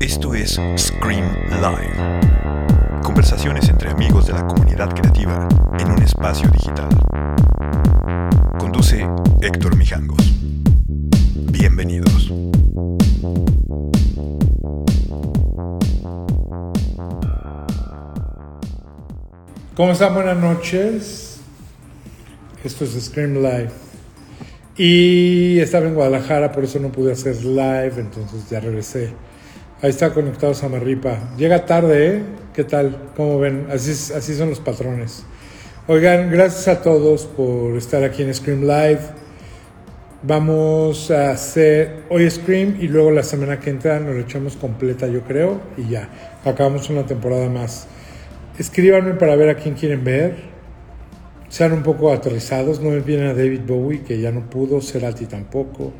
Esto es Scream Live. Conversaciones entre amigos de la comunidad creativa en un espacio digital. Conduce Héctor Mijangos. Bienvenidos. ¿Cómo están? Buenas noches. Esto es Scream Live. Y estaba en Guadalajara, por eso no pude hacer live, entonces ya regresé. Ahí está conectado Samarripa. Llega tarde, ¿eh? ¿Qué tal? ¿Cómo ven? Así, son los patrones. Oigan, gracias a todos por estar aquí en Scream Live. Vamos a hacer hoy Scream y luego la semana que entra nos lo echamos completa, yo creo, y ya. Acabamos una temporada más. Escríbanme para ver a quién quieren ver. Sean un poco aterrizados. No me piden a David Bowie, que ya no pudo. Cerati tampoco.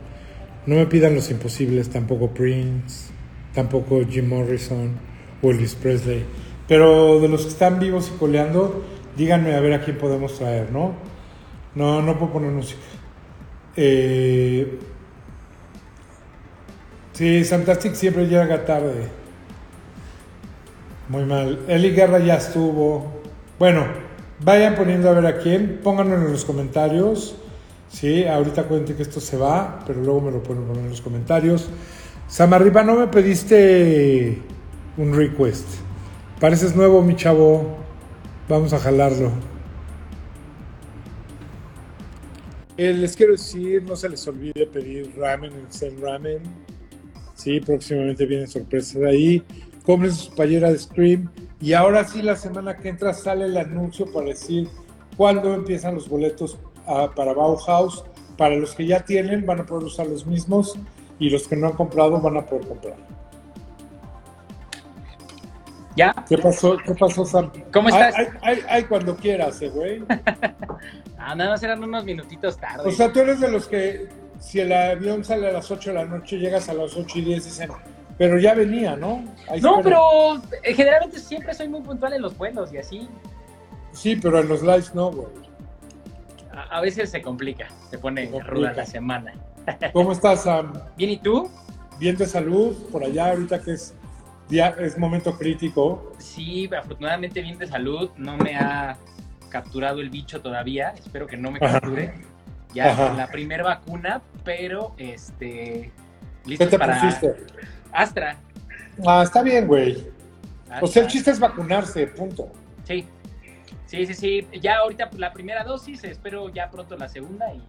No me pidan los imposibles, tampoco Prince. Tampoco Jim Morrison o Elvis Presley. Pero de los que están vivos y coleando, díganme a ver a quién podemos traer, ¿no? No, no puedo poner música. Eh, sí, Fantastic siempre llega tarde. Muy mal. Eli Guerra ya estuvo. Bueno, vayan poniendo a ver a quién. Pónganlo en los comentarios. Sí, ahorita cuente que esto se va, pero luego me lo poner en los comentarios. Samarripa, no me pediste un request. Pareces nuevo, mi chavo. Vamos a jalarlo. Eh, les quiero decir, no se les olvide pedir ramen en Zen Ramen. Sí, próximamente vienen sorpresas ahí. Compren sus payeras de Scream. Y ahora sí, la semana que entra sale el anuncio para decir cuándo empiezan los boletos ah, para Bauhaus. Para los que ya tienen, van a poder usar los mismos. Y los que no han comprado, van a poder comprar. ¿Ya? ¿Qué pasó, ¿Qué pasó Sam? ¿Cómo estás? Ay, ay, ay, cuando quieras, eh, güey. Ah, nada más eran unos minutitos tarde. O sea, tú eres de los que, si el avión sale a las 8 de la noche, llegas a las 8 y 10, dicen, pero ya venía, ¿no? Ahí no, pero eh, generalmente siempre soy muy puntual en los vuelos y así. Sí, pero en los lives no, güey. A, a veces se complica, se pone Se complica. ruda la semana. ¿Cómo estás, Sam? Bien, ¿y tú? Bien de salud por allá, ahorita que es, día, es momento crítico. Sí, afortunadamente bien de salud. No me ha capturado el bicho todavía. Espero que no me Ajá. capture. Ya Ajá. con la primera vacuna, pero este. ¿Qué Listo te para pusiste? Astra. Ah, está bien, güey. O sea, el Astra. chiste es vacunarse, punto. Sí. Sí, sí, sí. Ya ahorita la primera dosis, espero ya pronto la segunda y ya.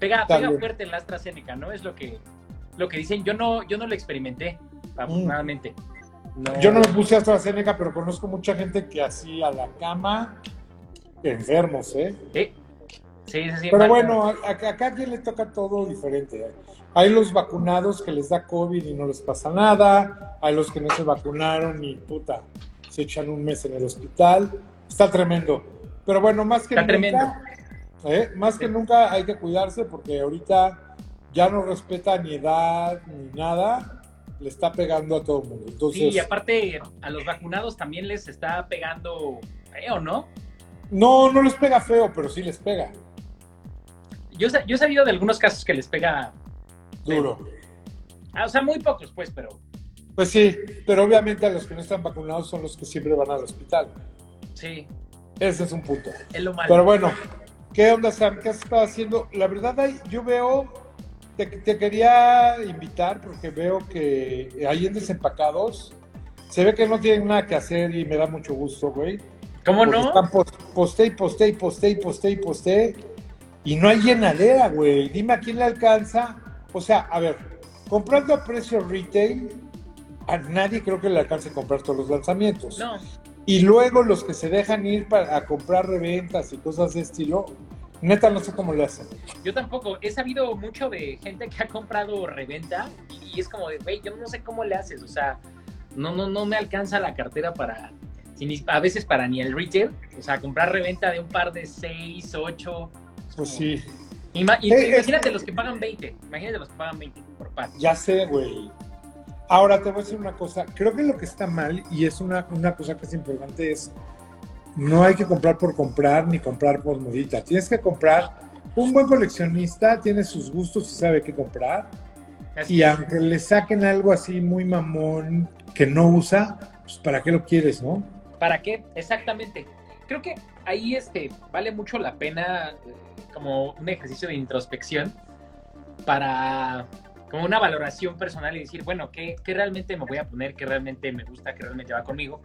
Pega, pega fuerte en la AstraZeneca, ¿no? Es lo que, lo que dicen. Yo no, yo no lo experimenté, afortunadamente. No. Mm. Yo no me puse AstraZeneca, pero conozco mucha gente que así a la cama, enfermos, ¿eh? Sí, sí, sí. sí, Pero bueno, a, a- a cada quien le toca todo diferente. Hay los vacunados que les da COVID y no les pasa nada. Hay los que no se vacunaron y puta, se echan un mes en el hospital. Está tremendo. Pero bueno, más que Está nunca, tremendo. ¿eh? más que nunca hay que cuidarse porque ahorita ya no respeta ni edad ni nada. Le está pegando a todo el mundo. Sí, y aparte a los vacunados también les está pegando feo, ¿no? no, no les pega feo, pero sí les pega yo he sabido de algunos casos que les pega, duro. ah, o sea, muy pocos, pues, pero Pues sí, pero obviamente a los que no están vacunados son los que siempre van al hospital. sí, Ese es un punto. es lo malo. Pero bueno, ¿qué onda, Sam? ¿Qué has estado haciendo? La verdad, yo veo, te, te quería invitar porque veo que ahí en Desempacados se ve que no tienen nada que hacer y me da mucho gusto, güey. ¿Cómo Porque no? Están pos- posté y posté y posté y posté y posté y no hay llenadera, güey. Dime a quién le alcanza. O sea, a ver, comprando a precio retail, a nadie creo que le alcance a comprar todos los lanzamientos. No, Y luego los que se dejan ir para a comprar reventas y cosas de estilo, neta no sé cómo le hacen. Yo tampoco. He sabido mucho de gente que ha comprado reventa y es como de, güey, yo no sé cómo le haces. O sea, no, no, no me alcanza la cartera para, a veces para ni el retail. O sea, comprar reventa de un par de 6, 8. Pues sí, Ima- Eh, imagínate los que pagan 20. Imagínate los que pagan 20 por par. ya sé, güey. Ahora te voy a decir una cosa. Creo que lo que está mal, y es una, una cosa que es importante, es no hay que comprar por comprar ni comprar por modita. Tienes que comprar un buen coleccionista tiene sus gustos y sabe qué comprar. y aunque le saquen algo así muy mamón que no usa, pues ¿para qué lo quieres, no? ¿Para qué? Exactamente. Creo que ahí este, vale mucho la pena eh, como un ejercicio de introspección para como una valoración personal y decir, bueno, ¿qué, ¿qué, realmente me voy a poner? ¿Qué realmente me gusta? ¿Qué realmente va conmigo?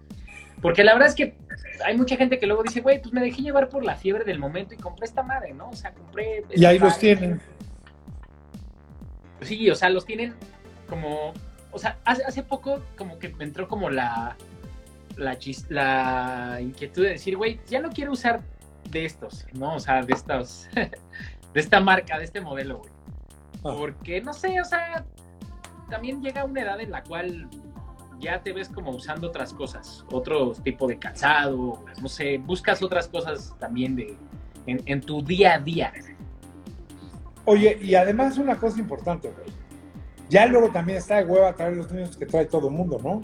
Porque la verdad es que hay mucha gente que luego dice, güey, pues me dejé llevar por la fiebre del momento y compré esta madre, ¿no? O sea, compré... Y ahí los tienen. Sí, o sea, los tienen como... O sea, hace, hace poco como que me entró como la, la, la inquietud de decir, güey, ya no quiero usar de estos, ¿no? O sea, de estos, de esta marca, de este modelo, güey. Ah. Porque, no sé, o sea, también llega una edad en la cual ya te ves como usando otras cosas, otro tipo de calzado, no sé, buscas otras cosas también de, en, tu día a día. Oye, y además una cosa importante, güey. Ya luego también está de hueva traer los niños que trae todo el mundo, ¿no?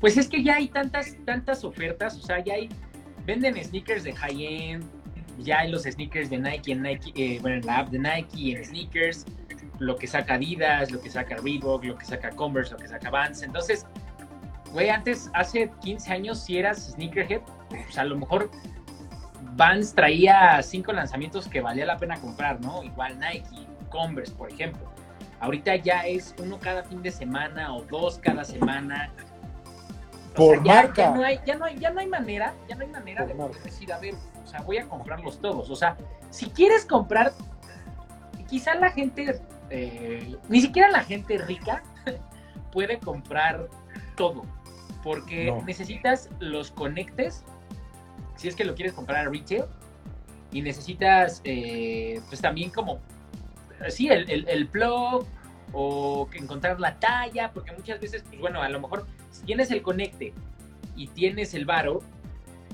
Pues es que ya hay tantas, tantas ofertas, o sea, ya hay, venden sneakers de high-end, ya hay los sneakers de Nike eh, bueno, en la app de Nike, en sneakers, lo que saca Adidas, lo que saca Reebok, lo que saca Converse, lo que saca Vans. Entonces, güey, antes, hace 15 años, si eras sneakerhead, pues a lo mejor Vans traía cinco lanzamientos que valía la pena comprar, ¿no? Igual Nike, Converse, por ejemplo. Ahorita ya es uno cada fin de semana o dos cada semana. Por marca. Ya no, hay, ya, no hay, ya no hay manera, ya no hay manera de decir, a ver, o sea, voy a comprarlos todos. O sea, si quieres comprar, quizá la gente eh, ni siquiera la gente rica puede comprar todo, porque necesitas los conectes, si es que lo quieres comprar a retail, y necesitas, eh, pues también como, sí, el, el, plug o encontrar la talla, porque muchas veces, pues bueno, a lo mejor si tienes el conecte y tienes el varo,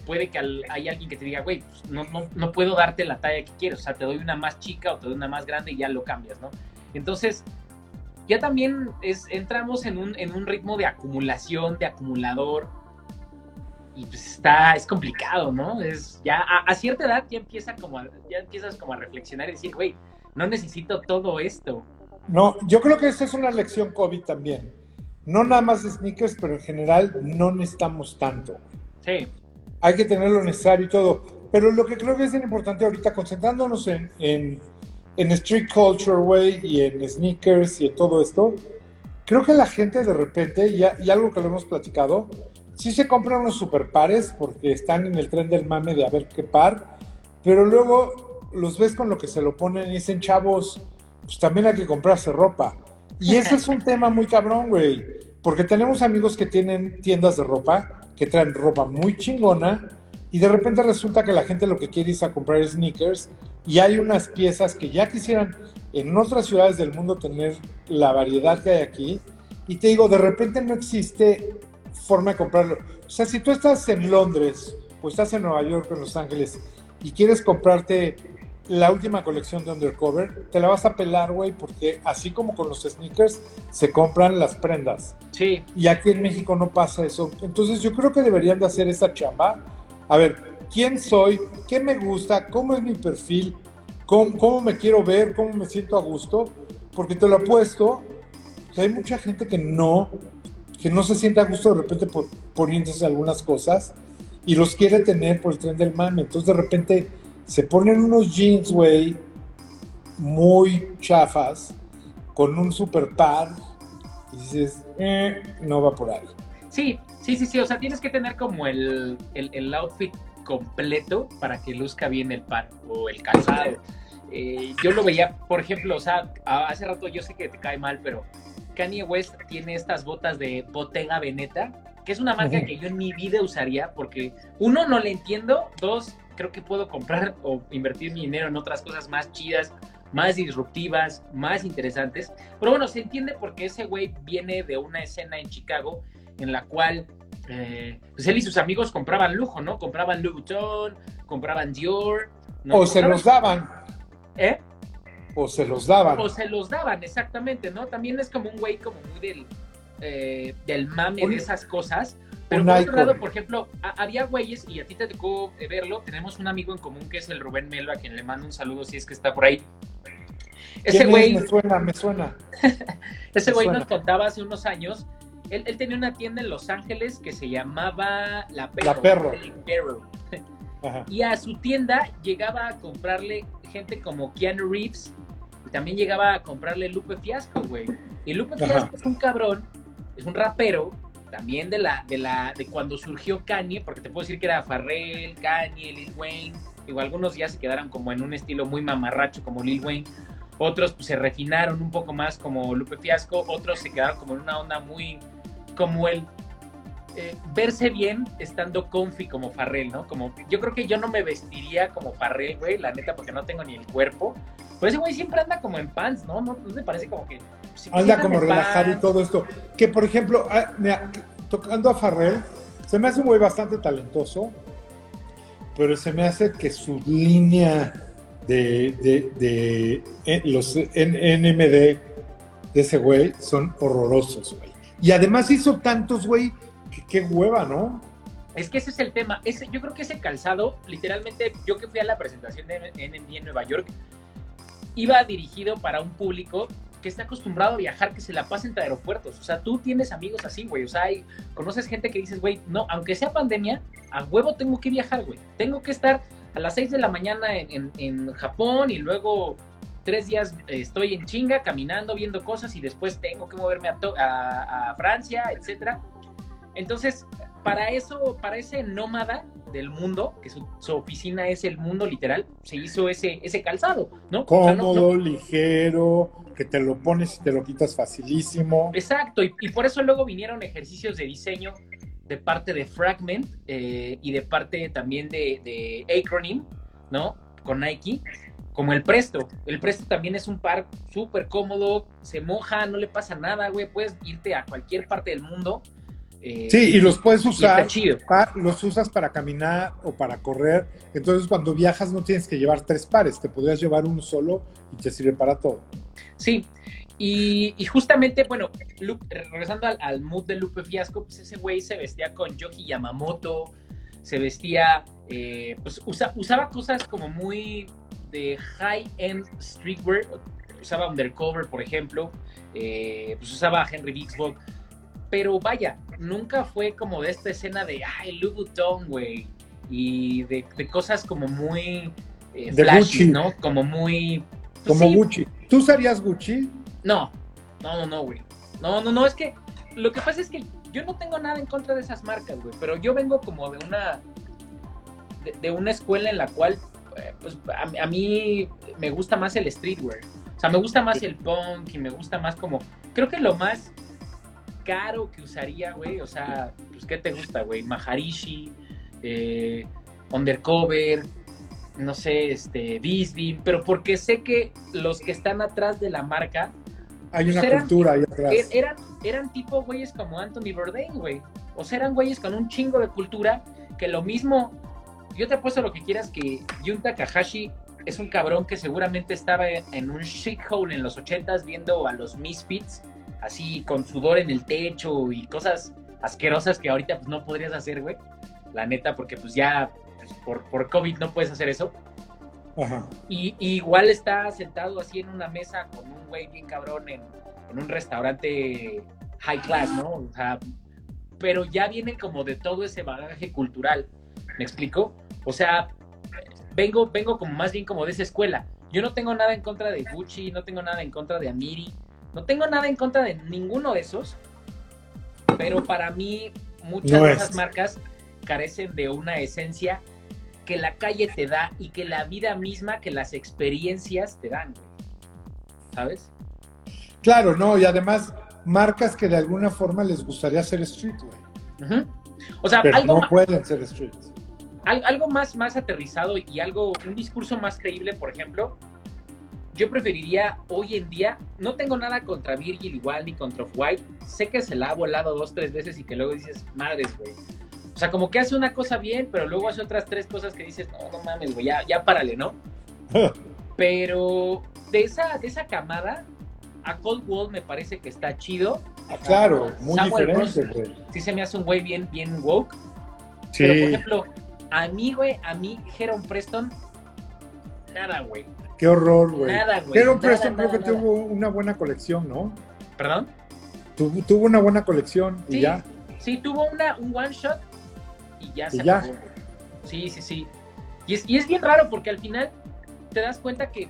puede que hay alguien que te diga, güey, pues no, no, no, puedo darte la talla que quieres, o sea, te doy una más chica o te doy una más grande y ya lo cambias, ¿no? Entonces, ya también es, entramos en un, en un ritmo de acumulación, de acumulador, y pues está, es complicado, ¿no? Es ya a, cierta edad ya empieza como ya empiezas como a reflexionar y decir, güey, no necesito todo esto. No, yo creo que esta es una lección COVID también. No nada más de sneakers, pero en general no necesitamos tanto. Sí. Hay que tener lo necesario y todo. Pero lo que creo que es importante ahorita, concentrándonos en, en en street culture, güey, y en sneakers y en todo esto, creo que la gente de repente, y, y algo que lo hemos platicado, sí se compran unos super pares porque están en el tren del mame de a ver qué par, pero luego los ves con lo que se lo ponen y dicen, chavos, pues también hay que comprarse ropa. Y ese es un tema muy cabrón, güey, porque tenemos amigos que tienen tiendas de ropa, que traen ropa muy chingona, y de repente resulta que la gente lo que quiere es comprar sneakers y hay unas piezas que ya quisieran en otras ciudades del mundo tener la variedad que hay aquí. Y te digo, de repente no existe forma de comprarlo. O sea, si tú estás en Londres o estás en Nueva York o en Los Ángeles y quieres comprarte la última colección de Undercover, te la vas a pelar, güey, porque así como con los sneakers, se compran las prendas. Sí. Y aquí en México no pasa eso. Entonces yo creo que deberían de hacer esa chamba. A ver, quién soy, qué me gusta, cómo es mi perfil, cómo, me quiero ver, cómo me siento a gusto, porque te lo apuesto, que hay mucha gente que no, que no se siente a gusto de repente por, poniéndose algunas cosas y los quiere tener por el tren del mame. Entonces de repente se ponen unos jeans, güey, muy chafas, con un super par, y dices, eh, no va por ahí. Sí, sí, sí, sí, o sea, tienes que tener como el, el, el outfit completo para que luzca bien el pan o el calzado. Eh, yo lo veía, por ejemplo, o sea, hace rato yo sé que te cae mal, pero Kanye West tiene estas botas de Bottega Veneta, que es una marca que yo en mi vida usaría porque, uno, no le entiendo, dos, creo que puedo comprar o invertir mi dinero en otras cosas más chidas, más disruptivas, más interesantes. Pero bueno, se entiende porque ese güey viene de una escena en Chicago en la cual eh, pues él y sus amigos compraban lujo, ¿no? Compraban Louis Vuitton, compraban Dior. O se los daban. ¿Eh? O se los daban. O se los daban, exactamente, ¿no? También es como un güey como muy del, eh, del mame de esas cosas, Pero por otro lado, por ejemplo, a- había güeyes, y a ti te tocó eh, verlo, tenemos un amigo en común que es el Rubén Melba, a quien le mando un saludo si es que está por ahí. Ese güey, Me suena, me suena. ese güey nos contaba hace unos años, él, él tenía una tienda en Los Ángeles que se llamaba La Perro. La Perro. El Perro. Ajá. Y a su tienda llegaba a comprarle gente como Keanu Reeves, y también llegaba a comprarle Lupe Fiasco, güey. Y Lupe Ajá. Fiasco es un cabrón, es un rapero, también de la, de la, de cuando surgió Kanye, porque te puedo decir que era Farrell, Kanye, Lil Wayne, digo, algunos ya se quedaron como en un estilo muy mamarracho como Lil Wayne, otros pues, se refinaron un poco más como Lupe Fiasco, otros se quedaron como en una onda muy como el eh, verse bien estando comfy como Farrell, ¿no? Como yo creo que yo no me vestiría como Farrell, güey, la neta, porque no tengo ni el cuerpo. Pero ese güey siempre anda como en pants, ¿no? ¿No, no te parece como que... siempre Anda como relajado y todo esto. Que por ejemplo, ah, mira, tocando a Farrell, se me hace un güey bastante talentoso, pero se me hace que su línea de, de, de- eh, los NMD de ese güey son horrorosos, güey. Y además hizo tantos, güey, que qué hueva, ¿no? Es que ese es el tema. Ese, yo creo que ese calzado, literalmente, yo que fui a la presentación de NMD en Nueva York, iba dirigido para un público que está acostumbrado a viajar, que se la pasa entre aeropuertos. O sea, tú tienes amigos así, güey. O sea, hay- conoces gente que dices, güey, no, aunque sea pandemia, a huevo tengo que viajar, güey. Tengo que estar a las 6 de la mañana en, en- en Japón y luego tres días eh, estoy en chinga, caminando, viendo cosas y después tengo que moverme a, to- a- a Francia, etcétera. Entonces, para eso, para ese nómada del mundo, que su, su oficina es el mundo literal, se hizo ese, ese calzado, ¿no? O sea, no- Cómodo, no- ligero, que te lo pones y te lo quitas facilísimo. exacto, y, por eso luego vinieron ejercicios de diseño de parte de Fragment eh, y de parte también de, de Acronym, ¿no? Con Nike, como el Presto. El Presto también es un par súper cómodo, se moja, no le pasa nada, güey, puedes irte a cualquier parte del mundo. Eh, Sí, y los puedes usar, chido. pa- los usas para caminar o para correr. Entonces, cuando viajas no tienes que llevar tres pares, te podrías llevar uno solo y te sirve para todo. Sí, y, y justamente, bueno, regresando al, al mood de Lupe Fiasco, pues ese güey se vestía con Yoki Yamamoto, se vestía, eh, pues usa- usaba cosas como muy de high-end streetwear, usaba Undercover, por ejemplo, eh, pues usaba Henry Bixbog, pero vaya, nunca fue como de esta escena de, ay, Louis Vuitton, güey, y de, de cosas como muy eh, De flashy, Gucci. ¿no? Como muy... pues Como sí, Gucci. ¿Tú usarías Gucci? no, no, no, no, güey. No, no, no, es que lo que pasa es que yo no tengo nada en contra de esas marcas, güey, pero yo vengo como de una de, de una escuela en la cual eh, pues a, a mí me gusta más el streetwear. O sea, me gusta más el punk y me gusta más como creo que lo más caro que usaría, güey, o sea, pues qué te gusta, güey, Maharishi, eh, Undercover, no sé, este, Bisbee, pero porque sé que los que están atrás de la marca Hay Pues una eran- cultura ahí atrás. er- eran, eran tipo güeyes como Anthony Bourdain, güey. O sea, eran güeyes con un chingo de cultura que lo mismo. Yo te apuesto lo que quieras que Jun Takahashi es un cabrón que seguramente estaba en, en un shithole en los ochentas viendo a los Misfits así con sudor en el techo y cosas asquerosas que ahorita pues no podrías hacer, güey. La neta, porque pues ya pues, por, por COVID no puedes hacer eso. Ajá. Y, y igual está sentado así en una mesa con un güey bien cabrón en, en un restaurante high class, ¿no? O sea, pero ya viene como de todo ese bagaje cultural. ¿Me explico? O sea, vengo, vengo como más bien como de esa escuela. Yo no tengo nada en contra de Gucci, no tengo nada en contra de Amiri, no tengo nada en contra de ninguno de esos, pero para mí muchas No de es. esas marcas carecen de una esencia que la calle te da y que la vida misma, que las experiencias te dan. ¿sabes? Claro, no, y además marcas que de alguna forma les gustaría ser street, güey. Ujú. O sea, Pero algo, no pueden ser street. al- algo más, más aterrizado y algo, un discurso más creíble, por ejemplo, yo preferiría hoy en día, no tengo nada contra Virgil igual ni contra Off-White, sé que se la ha volado dos, tres veces y que luego dices, madres, güey. O sea, como que hace una cosa bien, pero luego hace otras tres cosas que dices, no, no mames, güey, ya, ya párale, ¿no? Pero de esa, de esa camada, a Cold Wall me parece que está chido. Ah, claro, muy Samuel diferente, güey. Sí se me hace un güey bien, bien woke. Sí. Pero, por ejemplo, a mí, güey, a mí, Heron Preston, nada, güey. Qué horror, güey. Nada, güey. Pero nada, Preston creo que nada. tuvo una buena colección, ¿no? ¿Perdón? Tuvo, tuvo una buena colección y ya. Sí, tuvo una, un one shot y ya Y se ya. acabó. Sí, sí, sí. Y es, y es bien raro porque al final te das cuenta que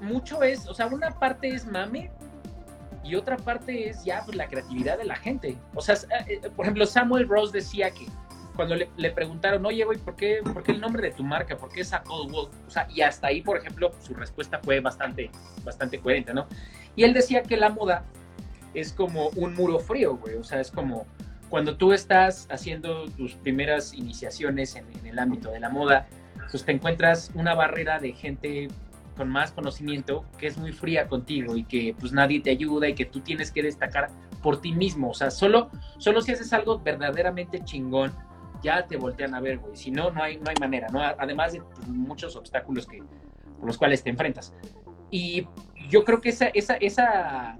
mucho es, o sea, una parte es mame y otra parte es ya pues, la creatividad de la gente. O sea, eh, eh, por ejemplo, Samuel Rose decía que cuando le, le preguntaron, oye, güey, ¿por qué, ¿por qué el nombre de tu marca? ¿Por qué esa Cold Wolf? O sea, y hasta ahí, por ejemplo, su respuesta fue bastante, bastante coherente, ¿no? Y él decía que la moda es como un muro frío, güey. O sea, es como cuando tú estás haciendo tus primeras iniciaciones en, en el ámbito de la moda, pues te encuentras una barrera de gente con más conocimiento que es muy fría contigo y que pues nadie te ayuda y que tú tienes que destacar por ti mismo. O sea, solo, solo si haces algo verdaderamente chingón, ya te voltean a ver, güey. Si no, no hay, no hay manera, ¿no? Además de pues, muchos obstáculos que, con los cuales te enfrentas. Y yo creo que esa, esa, esa,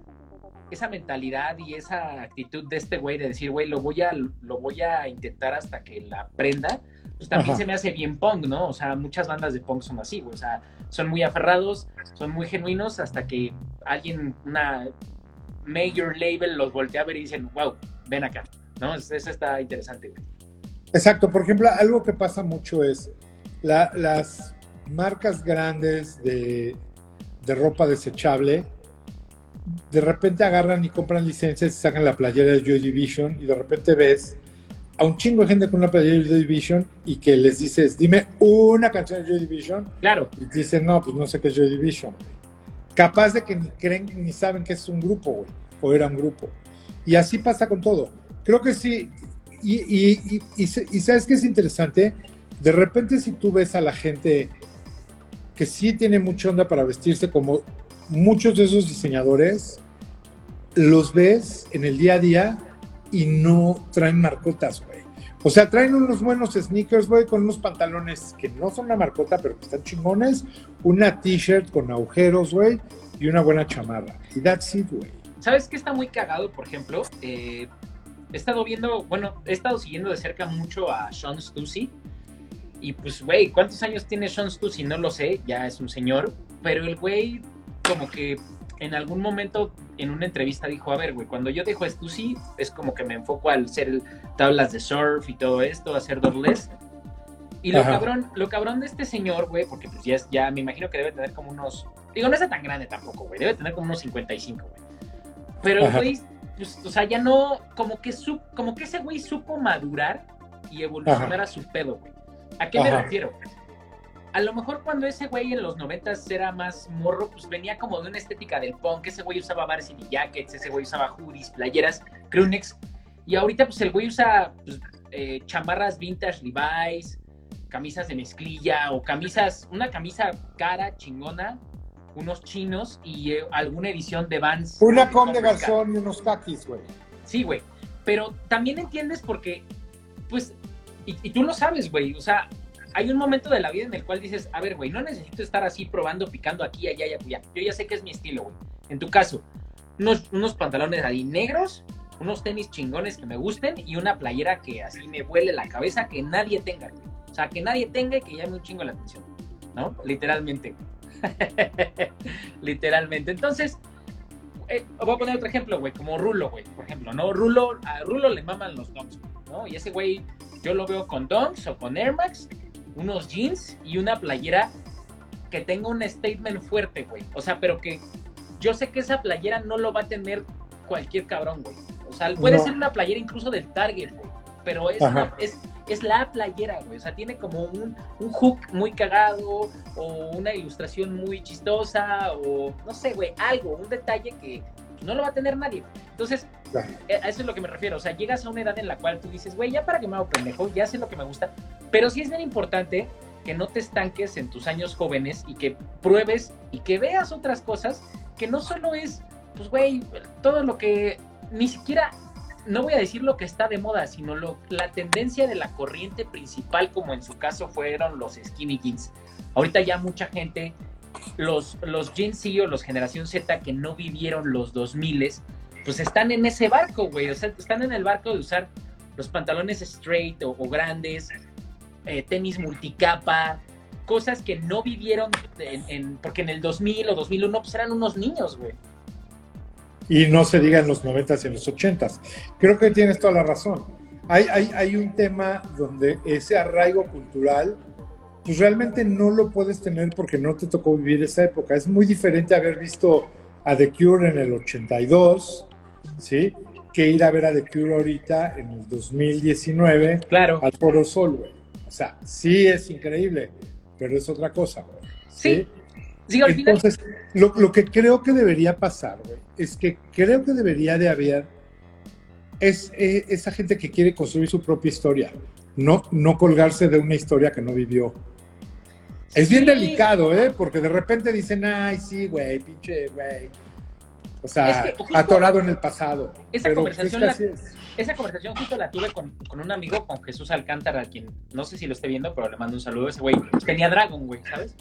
esa mentalidad y esa actitud de este güey de decir, güey, lo voy a, lo voy a intentar hasta que la aprenda, pues también Ajá. se me hace bien punk, ¿no? O sea, muchas bandas de punk son así, güey. O sea, son muy aferrados, son muy genuinos hasta que alguien, una major label los voltea a ver y dicen, wow, ven acá, ¿no? Es- Eso está interesante, güey. Exacto, por ejemplo, algo que pasa mucho es la- las marcas grandes de, de ropa desechable, de repente agarran y compran licencias y sacan la playera de Joy Division y de repente ves a un chingo de gente con una playera de Joy Division y que les dices, dime una canción de Joy Division Claro, y dicen, no, pues no sé qué es Joy Division. Capaz de que ni creen ni saben que es un grupo, güey, o era un grupo. Y así pasa con todo. Creo que sí. Y, y, y, sabes que es interesante, de repente si tú ves a la gente que sí tiene mucha onda para vestirse como muchos de esos diseñadores, los ves en el día a día y no traen marcotas, güey. O sea, traen unos buenos sneakers, güey, con unos pantalones que no son una marcota, pero que están chingones, una t-shirt con agujeros, güey, y una buena chamarra. Y that's it, güey. ¿Sabes qué está muy cagado, por ejemplo? Eh, he estado viendo, bueno, he estado siguiendo de cerca mucho a Sean Stussy. Y pues, güey, ¿cuántos años tiene Sean Stussy? No lo sé, ya es un señor. Pero el güey, como que en algún momento en una entrevista dijo, a ver, güey, cuando yo dejo a Stussy, es como que me enfoco al hacer tablas de surf y todo esto, hacer dobles. Y lo Ajá. cabrón, lo cabrón de este señor, güey, porque pues ya, es- ya me imagino que debe tener como unos, digo, no está tan grande tampoco, güey, debe tener como unos 55, güey. Pero el güey, o sea, ya no, como que, su, como que ese güey supo madurar y evolucionar a su pedo, güey. ¿A qué me Ajá. refiero? A lo mejor cuando ese güey en los noventas era más morro, pues venía como de una estética del punk, ese güey usaba varsity jackets, ese güey usaba hoodies, playeras, crewnecks, y ahorita pues el güey usa pues, eh, chamarras vintage Levi's, camisas de mezclilla o camisas, una camisa cara, chingona, unos chinos y eh, alguna edición de Vans. Una con de garzón y unos kakis, güey. Sí, güey. Pero también entiendes porque, pues, y, y tú lo sabes, güey. O sea, hay un momento de la vida en el cual dices, a ver, güey, no necesito estar así probando, picando aquí, allá y allá. Yo ya sé que es mi estilo, güey. En tu caso, unos, unos pantalones ahí negros, unos tenis chingones que me gusten y una playera que así me vuele la cabeza que nadie tenga, güey. O sea, que nadie tenga y que llame un chingo la atención, ¿no? Literalmente. Literalmente. Entonces, eh, voy a poner otro ejemplo, güey, como Rulo, güey, por ejemplo, ¿no? Rulo, a Rulo le maman los donks, ¿no? Y ese güey, yo lo veo con donks o con Air Max, unos jeans y una playera que tenga un statement fuerte, güey. O sea, pero que yo sé que esa playera no lo va a tener cualquier cabrón, güey. O sea, puede No. ser una playera incluso del Target, güey. Pero es, una- es, es la playera, güey. O sea, tiene como un, un hook muy cagado o una ilustración muy chistosa o no sé, güey, algo, un detalle que no lo va a tener nadie. Entonces, Claro. eh, a eso es lo que me refiero. O sea, llegas a una edad en la cual tú dices, güey, ya para que me hago pendejo, ya sé lo que me gusta. Pero sí es bien importante que no te estanques en tus años jóvenes y que pruebes y que veas otras cosas que no solo es, pues, güey, todo lo que ni siquiera, no voy a decir lo que está de moda, sino lo, la tendencia de la corriente principal, como en su caso fueron los skinny jeans. Ahorita ya mucha gente, los, los Gen Z o los Generación Z que no vivieron los 2000 pues están en ese barco, güey. O sea, están en el barco de usar los pantalones straight o, grandes, eh, tenis multicapa, cosas que no vivieron en, porque en el 2000 o 2001 pues eran unos niños, güey. Y no se diga en los 90 y en los 80 Creo que tienes toda la razón. Hay, hay, hay un tema donde ese arraigo cultural, pues realmente no lo puedes tener porque no te tocó vivir esa época. Es muy diferente haber visto a The Cure en el 82, ¿sí? Que ir a ver a The Cure ahorita en el 2019 claro. al Foro Sol, güey. O sea, sí es increíble, pero es otra cosa, güey. Sí. ¿sí? Entonces, lo, lo, que creo que debería pasar, güey, es que creo que debería de haber es, eh, esa gente que quiere construir su propia historia, no, no colgarse de una historia que no vivió. Es bien delicado, ¿eh? Porque de repente dicen, ay, sí, güey, pinche, güey. O sea, atorado en el pasado. Esa conversación, la, esa conversación justo la tuve con, con, un amigo, con Jesús Alcántara, quien no sé si lo esté viendo, pero le mando un saludo. Ese güey tenía Dragon, güey, ¿sabes?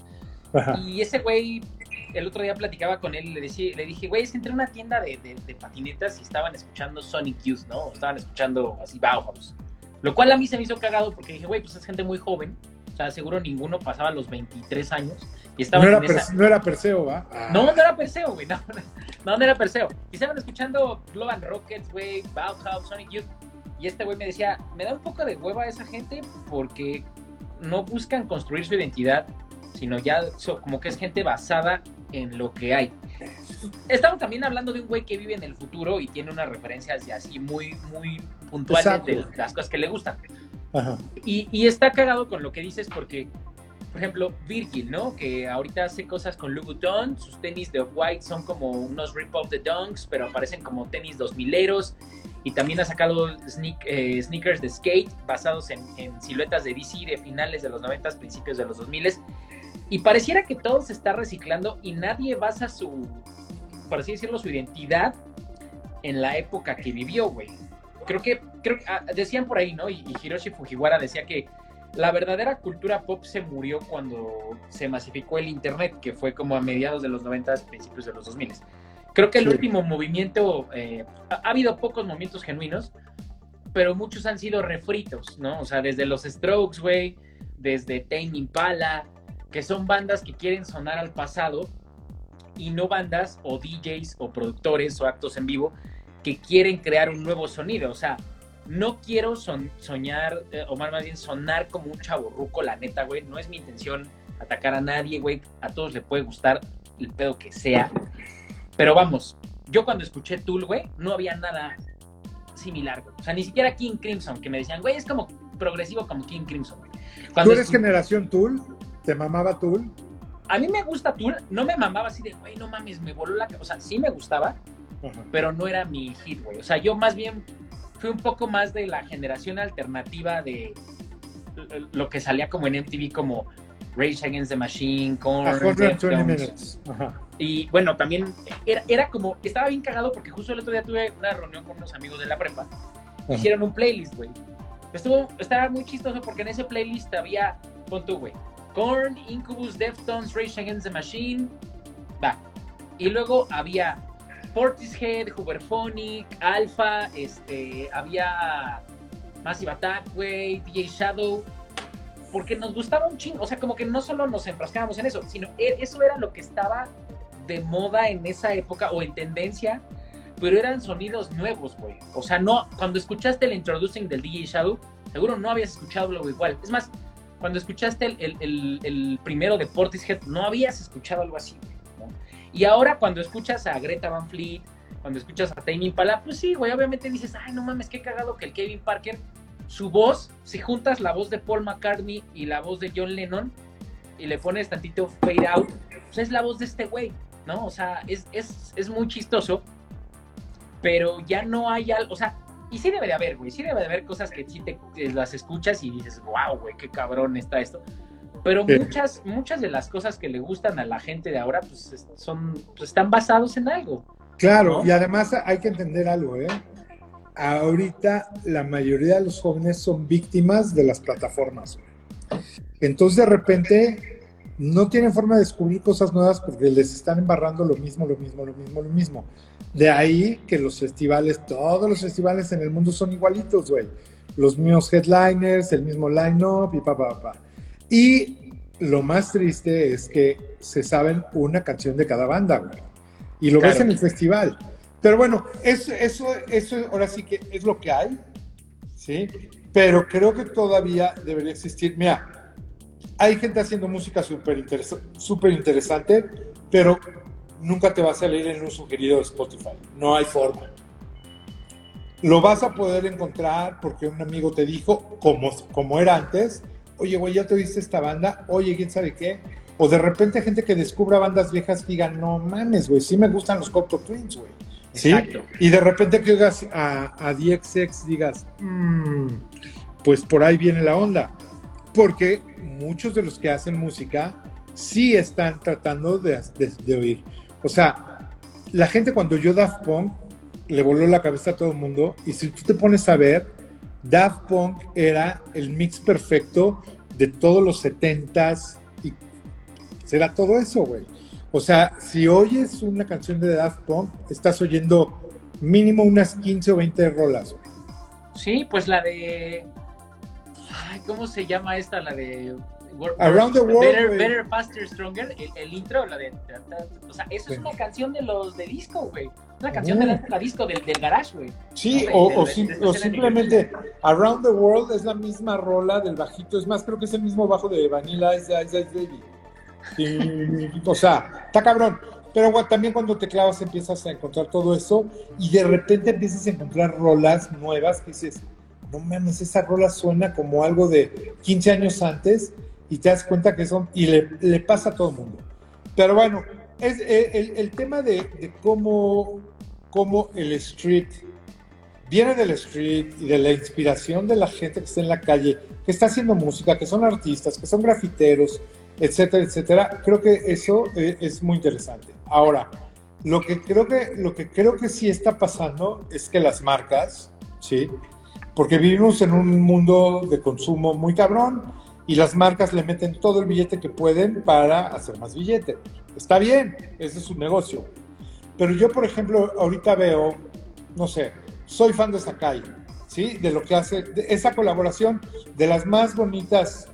Y ese güey, el otro día platicaba con él y le, decía, le dije, güey, es entré a una tienda de, de, patinetas y estaban escuchando Sonic Youth, ¿no? estaban escuchando así Bauhaus. Lo cual a mí se me hizo cagado porque dije, güey, pues es gente muy joven o sea, seguro ninguno pasaba los 23 años. Y estaban no, era no era Perseo, ¿va? No, no era Perseo, güey. No, no, no, era Perseo. Y estaban escuchando Global Rockets, güey, Bauhaus, Sonic Youth. Y este güey me decía, me da un poco de hueva a esa gente porque no buscan construir su identidad, sino ya como que es gente basada en lo que hay. Estamos también hablando de un güey que vive en el futuro y tiene unas referencias ya así muy, muy puntuales de las cosas que le gustan. Y, está cagado con lo que dices porque, por ejemplo, Virgil, ¿no? Que ahorita hace cosas con Louboutin, sus tenis de White son como unos rip-off de Dunks, pero aparecen como tenis 2000eros. Y también ha sacado eh, sneakers de skate basados en, siluetas de DC de finales de los 90, principios de los 2000. Y pareciera que todo se está reciclando y nadie basa su, por así decirlo, su identidad en la época que vivió, güey creo que, creo ah, decían por ahí, ¿no? Y, Hiroshi Fujiwara decía que la verdadera cultura pop se murió cuando se masificó el Internet, que fue como a mediados de los 90, principios de los 2000. Creo que el último movimiento, eh, ha, habido pocos movimientos genuinos, pero muchos han sido refritos, ¿no? O sea, desde los Strokes, güey, desde Tame Impala, que son bandas que quieren sonar al pasado y no bandas o DJs o productores o actos en vivo que quieren crear un nuevo sonido. O sea, no quiero soñar, eh, o más bien sonar como un chaborruco, la neta, güey. No es mi intención atacar a nadie, güey. A todos le puede gustar el pedo que sea. Pero vamos, yo cuando escuché Tool, güey, no había nada similar, güey. O sea, ni siquiera King Crimson, que me decían, güey, es como progresivo como King Crimson, güey. ¿Tú eres generación Tool? ¿Te mamaba Tool? A mí me gusta Tool, no me mamaba así de, güey, no mames, me voló la... O sea, sí me gustaba, pero no era mi hit, güey. O sea, yo más bien fui un poco más de la generación alternativa de lo que salía como en MTV como Rage Against the Machine, con Y bueno, también era, era, como, estaba bien cagado porque justo el otro día tuve una reunión con unos amigos de la prepa. Hicieron un playlist, güey. Estuvo, estaba muy chistoso porque en ese playlist había, pon tú, güey, Korn, Incubus, Deftones, Rage Against the Machine, va. Y luego había Portishead, Huberphonic, Alpha, este, había Massive Attack, güey, DJ Shadow, porque nos gustaba un chingo, o sea, como que no solo nos enfrascábamos en eso, sino e, eso era lo que estaba de moda en esa época o en tendencia, pero eran sonidos nuevos, güey. O sea, no, cuando escuchaste el introducing del DJ Shadow, seguro no habías escuchado algo igual. Es más, cuando escuchaste el, primero de Portishead, no habías escuchado algo así. Y ahora cuando escuchas a Greta Van Fleet, cuando escuchas a Tame Impala, pues sí, güey, obviamente dices, ay, no mames, qué cagado que el Kevin Parker, su voz, si juntas la voz de Paul McCartney y la voz de John Lennon y le pones tantito fade out, pues es la voz de este güey, ¿no? O sea, es, es, muy chistoso, pero ya no hay algo, o sea, y sí debe de haber, güey, sí debe de haber cosas que sí te, las escuchas y dices, wow, güey, qué cabrón está esto. Pero muchas, muchas de las cosas que le gustan a la gente de ahora, pues son, pues, están basados en algo. Claro, y además hay que entender algo, ¿eh? Ahorita la mayoría de los jóvenes son víctimas de las plataformas. Entonces de repente no tienen forma de descubrir cosas nuevas porque les están embarrando lo mismo, lo mismo, lo mismo, lo mismo. De ahí que los festivales, todos los festivales en el mundo son igualitos, güey. Los mismos headliners, el mismo line-up y pa, pa, pa. Y lo más triste es que se saben una canción de cada banda, güey. Y lo ves en el festival. Pero bueno, eso, eso, eso ahora sí que es lo que hay, ¿sí? Pero creo que todavía debería existir. Mira, hay gente haciendo música súper super interesante, pero nunca te va a salir en un sugerido de Spotify. No hay forma. Lo vas a poder encontrar porque un amigo te dijo, como, como era antes, oye, güey, ya te viste esta banda, oye, ¿quién sabe qué? O de repente gente que descubra bandas viejas y diga, no mames, güey, sí me gustan los Cocteau Twins, güey. ¿Sí? Y de repente que oigas a, a DXX digas, mmm, pues por ahí viene la onda. Porque muchos de los que hacen música sí están tratando de, de, oír. O sea, la gente cuando yo Daft Punk le voló la cabeza a todo el mundo y si tú te pones a ver, Daft Punk era el mix perfecto de todos los 70s y será todo eso, güey. O sea, si oyes una canción de Daft Punk, estás oyendo mínimo unas 15 o 20 rolas. Sí, pues la de ¿cómo se llama esta? La de Around the World. Better, Faster, Stronger. El, intro, la de. O sea, eso es una canción de los de disco, güey. Una canción de la, disco del, del garage, güey. Sí, o, simplemente Around the World es la misma rola del bajito. Es más, creo que es el mismo bajo de Vanilla Ice Ice, Baby. o sea, está cabrón. Pero también cuando te clavas empiezas a encontrar todo eso y de repente empiezas a encontrar rolas nuevas que dices, no mames, esa rola suena como algo de 15 años antes y te das cuenta que son, y le, pasa a todo el mundo. Pero bueno, es eh, el, tema de, cómo, cómo, el street viene del street y de la inspiración de la gente que está en la calle, que está haciendo música, que son artistas, que son grafiteros, etcétera, etcétera. Creo que eso eh, es muy interesante. Ahora, lo que creo que, lo que creo que sí está pasando es que las marcas, ¿sí? porque vivimos en un mundo de consumo muy cabrón y las marcas le meten todo el billete que pueden para hacer más billete. Está bien, ese es su negocio. Pero yo, por ejemplo, ahorita veo, no sé, soy fan de Sakai, ¿sí? De lo que hace, esa colaboración de las más bonitas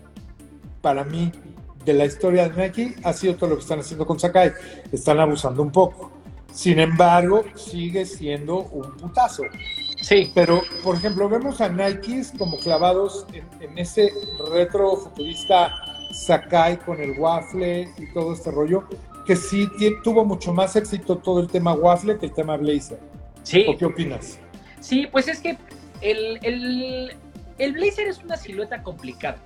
para mí de la historia de Nike ha sido todo lo que están haciendo con Sakai. Están abusando un poco. Sin embargo, sigue siendo un putazo. Sí. Pero, por ejemplo, vemos a Nike como clavados en, ese retro futurista Sakai con el waffle y todo este rollo, que sí tuvo mucho más éxito todo el tema waffle que el tema blazer. Sí. ¿O qué opinas? Sí, pues es que el, el, el blazer es una silueta complicada.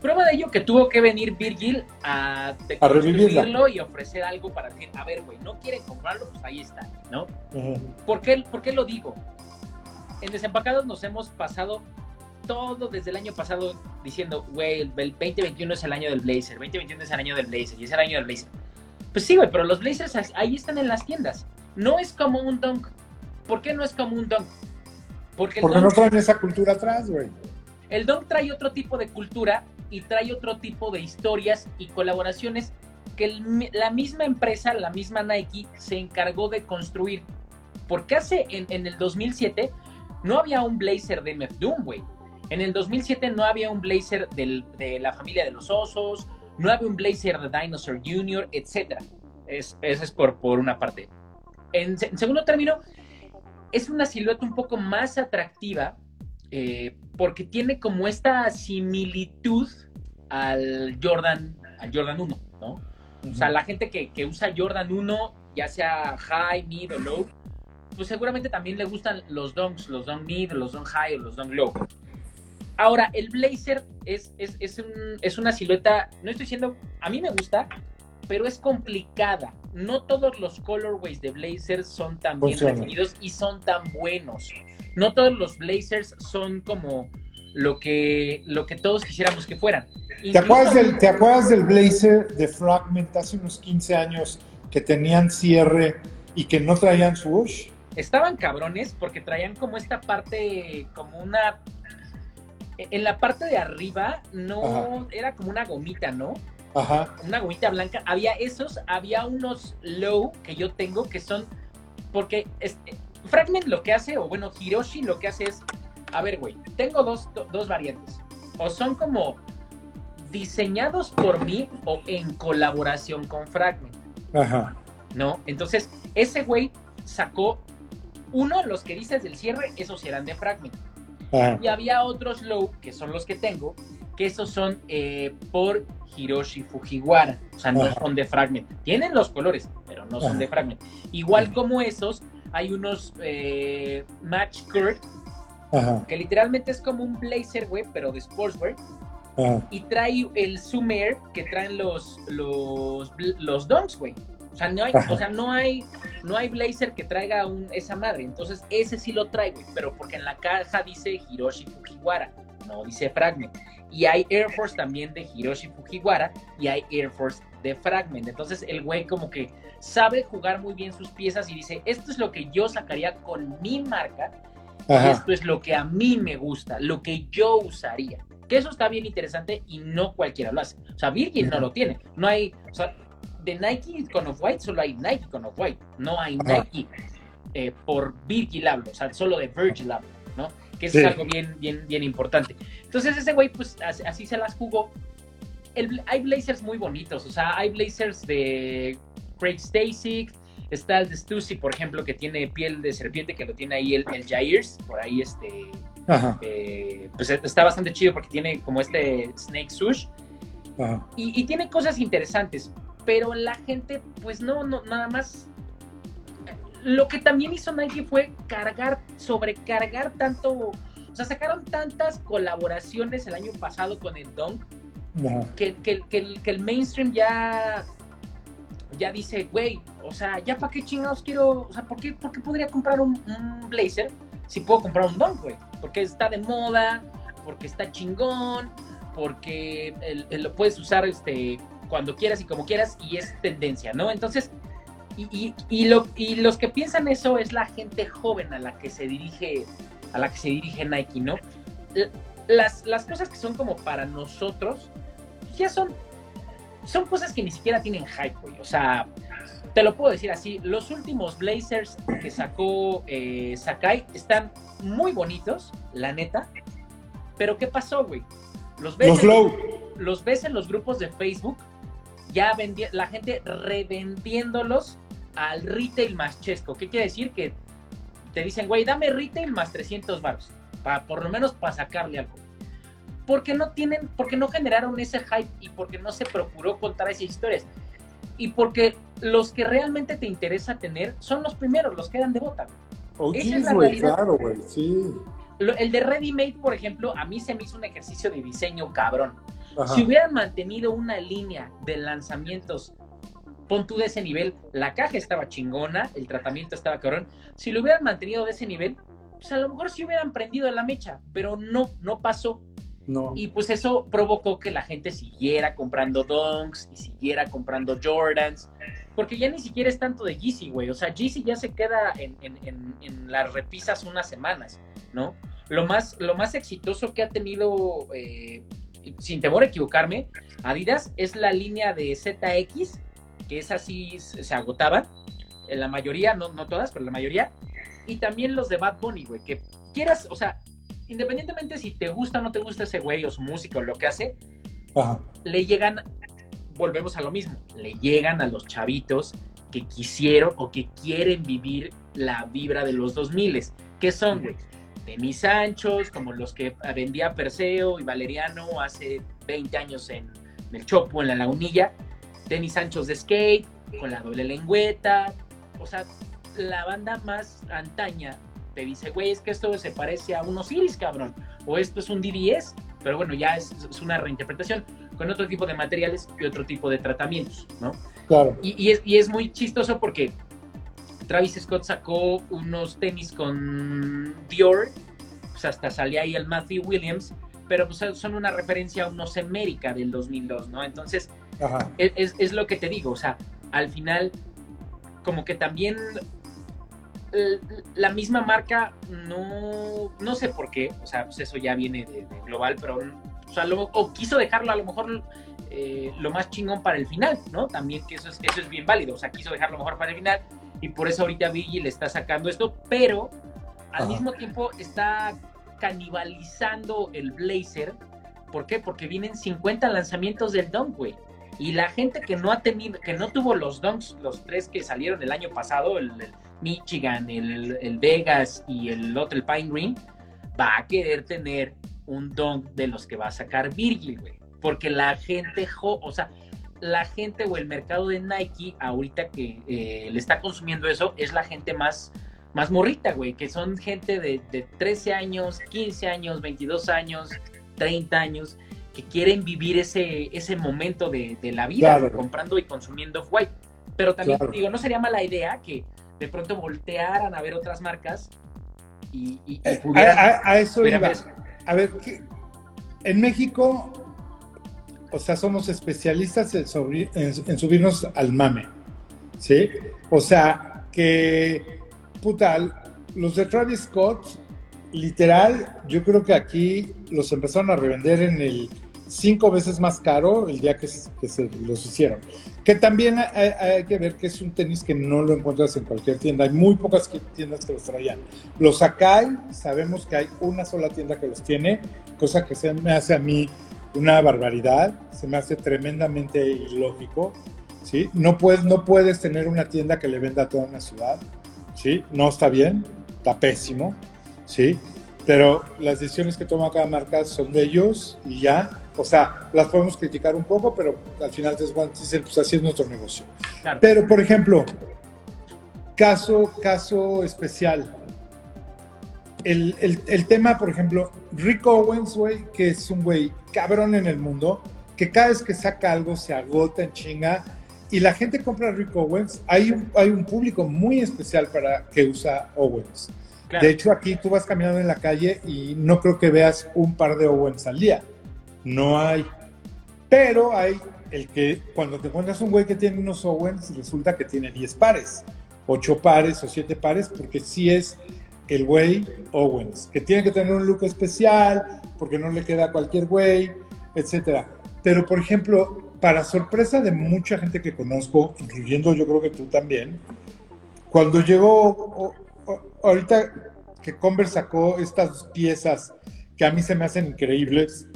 Prueba de ello que tuvo que venir Virgil a, revivirlo y ofrecer algo para decir, a ver, güey, no quieren comprarlo, pues ahí está, ¿no? ¿Por, qué, ¿Por qué lo digo? En Desempacados nos hemos pasado todo desde el año pasado diciendo, güey, el 2021 es el año del Blazer, 2021 es el año del Blazer y es el año del Blazer. Pues sí, güey, pero los Blazers ahí están en las tiendas. No es como un Dunk. ¿Por qué no es como un Dunk? Porque, Porque no traen esa cultura atrás, güey. El Dunk trae otro tipo de cultura y trae otro tipo de historias y colaboraciones que la misma empresa, la misma Nike, se encargó de construir. Porque hace en, el 2007 no había un blazer de MF Doom, güey. En el 2007 no había un blazer de la familia de los osos, no había un blazer de Dinosaur Jr., etc. Es, es por, por una parte. En, en, segundo término, es una silueta un poco más atractiva eh, porque tiene como esta similitud al Jordan, al Jordan 1, ¿no? O sea, la gente que, usa Jordan 1, ya sea high, mid o low, pues seguramente también le gustan los donks, los dunk mid, los dunk high o los dunk low. Ahora, el blazer es, es, una silueta, no estoy diciendo, a mí me gusta, pero es complicada. No todos los colorways de blazer son tan bien definidos y son tan buenos no todos los Blazers son como lo que, lo que todos quisiéramos que fueran. ¿Te acuerdas, del, ¿Te acuerdas del Blazer de Fragment hace unos 15 años que tenían cierre y que no traían swoosh? Estaban cabrones porque traían como esta parte, como una... En la parte de arriba no era como una gomita, ¿no? Ajá. Una gomita blanca. Había esos, había unos low que yo tengo que son. Porque Fragment lo que hace, o bueno, Hiroshi lo que hace es. A ver, güey, tengo dos, dos variantes. O son como diseñados por mí o en colaboración con Fragment. Ajá. ¿No? Entonces, ese güey sacó uno, los que dices del cierre, esos eran de Fragment. Ajá. Y había otros low, que son los que tengo, que esos son eh, por Hiroshi Fujiwara. O sea, no Ajá. son de Fragment. Tienen los colores, pero no son de Fragment. Igual como esos, hay unos eh, Match Kurt, Ajá. que literalmente es como un blazer, güey, pero de sportswear. Ajá. Y trae el Sumer que traen los, los, los Dunks, güey. O sea, no hay, o sea, no hay, no hay blazer que traiga un, esa madre. Entonces, ese sí lo trae, güey. Pero porque en la caja dice Hiroshi Fujiwara, no dice Fragment. Y hay Air Force también de Hiroshi Fujiwara y hay Air Force de Fragment. Entonces, el güey como que sabe jugar muy bien sus piezas y dice, esto es lo que yo sacaría con mi marca Ajá. esto es lo que a mí me gusta, lo que yo usaría. Que eso está bien interesante y no cualquiera lo hace. O sea, Virgil no lo tiene. No hay, o sea, de Nike con Off-White solo hay Nike con Off-White. No hay Ajá. Nike eh, por Virgil hablo, o sea, solo de Virgil hablo, ¿no? Que eso Sí. es algo bien, bien, bien importante. Entonces ese güey, pues así, así se las jugó. El- hay blazers muy bonitos, o sea, hay blazers de Craig Stasic, está el de Stussy, por ejemplo, que tiene piel de serpiente, que lo tiene ahí el, el Jairs, por ahí este, eh, pues está bastante chido porque tiene como este Snake Sush Ajá. y, y tiene cosas interesantes, pero la gente, pues no, no, nada más. Lo que también hizo Nike fue cargar, sobrecargar tanto. O sea, sacaron tantas colaboraciones el año pasado con el Dunk que, que, que que el mainstream ya. Ya dice, güey, o sea, ya para qué chingados quiero. O sea, ¿por qué, podría comprar un, blazer si puedo comprar un Dunk, güey? Porque está de moda, porque está chingón, porque lo puedes usar este, cuando quieras y como quieras y es tendencia, ¿no? Entonces, y, y- y lo, y los que piensan eso es la gente joven a la que se dirige, a la que se dirige Nike, ¿no? Las, las cosas que son como para nosotros ya son, son cosas que ni siquiera tienen hype, güey. O sea, te lo puedo decir así, los últimos Blazers que sacó eh, Sakai están muy bonitos, la neta. Pero ¿qué pasó, güey? Los ves, Los en, los ves en los grupos de Facebook, ya vendi- la gente revendiéndolos al retail más chesco. ¿Qué quiere decir? Que te dicen, güey, dame retail más 300 baros, para por lo menos para sacarle algo. Porque no tienen, porque no generaron ese hype y porque no se procuró contar esas historias. Y porque los que realmente te interesa tener son los primeros, los que dan de bota. güey. Esa es la OGs, güey, realidad. claro, güey, sí. El de Ready Made, por ejemplo, a mí se me hizo un ejercicio de diseño cabrón. Ajá. Si hubieran mantenido una línea de lanzamientos, pon tú de ese nivel, la caja estaba chingona, el tratamiento estaba cabrón. Si lo hubieran mantenido de ese nivel, pues a lo mejor sí hubieran prendido la mecha, pero no, no pasó. No. Y pues eso provocó que la gente siguiera comprando Dunks y siguiera comprando Jordans, porque ya ni siquiera es tanto de Yeezy, güey. O sea, Yeezy ya se queda en, en- en- en las repisas unas semanas, ¿no? Lo más, lo más exitoso que ha tenido, eh, sin temor a equivocarme, Adidas es la línea de ZX, que es así, se se agotaba, en la mayoría, no, no todas, pero la mayoría, y también los de Bad Bunny, güey, que quieras, o sea, independientemente si te gusta o no te gusta ese güey o su música o lo que hace, Ajá. le llegan, volvemos a lo mismo, le llegan a los chavitos que quisieron o que quieren vivir la vibra de los 2000 que son, güey, tenis anchos, como los que vendía Perseo y Valeriano hace 20 años en, en el Chopo, en la Lagunilla, tenis anchos de skate, con la doble lengüeta, o sea, la banda más antaña te dice, güey, es que esto se parece a unos Iris, cabrón, o esto es un DDS, pero bueno, ya es, es una reinterpretación con otro tipo de materiales y otro tipo de tratamientos, ¿no? Claro. Y, y es, y es muy chistoso porque Travis Scott sacó unos tenis con Dior, pues hasta salía ahí el Matthew Williams, pero pues son una referencia a unos América del 2002, ¿no? Entonces, Ajá. es, es- es lo que te digo, o sea, al final, como que también la misma marca, no, no sé por qué, o sea, pues eso ya viene de, de global, pero, o sea, lo- o quiso dejarlo a lo mejor eh, lo más chingón para el final, ¿no? También que eso es, eso es bien válido, o sea, quiso dejarlo mejor para el final y por eso ahorita le está sacando esto, pero al mismo tiempo está canibalizando el Blazer. ¿Por qué? Porque vienen 50 lanzamientos del Dunk, güey. Y la gente que no ha tenido, que no tuvo los Dunks, los tres que salieron el año pasado, el, Michigan, el, Vegas y el otro, el Pine Green, va a querer tener un Dunk de los que va a sacar Virgil, güey. Porque la gente, o sea, la gente o el mercado de Nike ahorita que eh, le está consumiendo eso es la gente más más morrita, güey, que son gente de, 13 años, 15 años, 22 años, 30 años, que quieren vivir ese, ese momento de, la vida, comprando y consumiendo white. Pero también digo, no sería mala idea que de pronto voltearan a ver otras marcas y, eh, a, eso iba. A ver, en México, o sea, somos especialistas en, en subirnos al mame, ¿sí? O sea, que puta, los de Travis Scott, literal, yo creo que aquí los empezaron a revender en el cinco veces más caro el día que, se los hicieron. Que también hay, que ver que es un tenis que no lo encuentras en cualquier tienda. Hay muy pocas tiendas que los traían. Los Akai, sabemos que hay una sola tienda que los tiene, cosa que se me hace a mí una barbaridad, se me hace tremendamente ilógico. ¿sí? No, puedes, no puedes tener una tienda que le venda a toda una ciudad. ¿sí? No está bien, está pésimo, ¿sí? Pero las decisiones que toma cada marca son de ellos y ya, o sea, las podemos criticar un poco, pero al final dicen, pues así es nuestro negocio. Pero, por ejemplo, caso, caso especial, el, el, el, tema, por ejemplo, Rick Owens, güey, que es un güey cabrón en el mundo, que cada vez que saca algo se agota en chinga y la gente compra Rick Owens, hay un, hay un público muy especial para que usa Owens. De hecho, aquí tú vas caminando en la calle y no creo que veas un par de Owens al día. No hay. Pero hay el que cuando te encuentras un güey que tiene unos Owens, resulta que tiene 10 pares, 8 pares o 7 pares, porque sí es el güey Owens, que tiene que tener un look especial, porque no le queda a cualquier güey, etc. Pero, por ejemplo, para sorpresa de mucha gente que conozco, incluyendo yo creo que tú también, cuando llegó, ahorita que Converse sacó estas piezas que a mí se me hacen increíbles,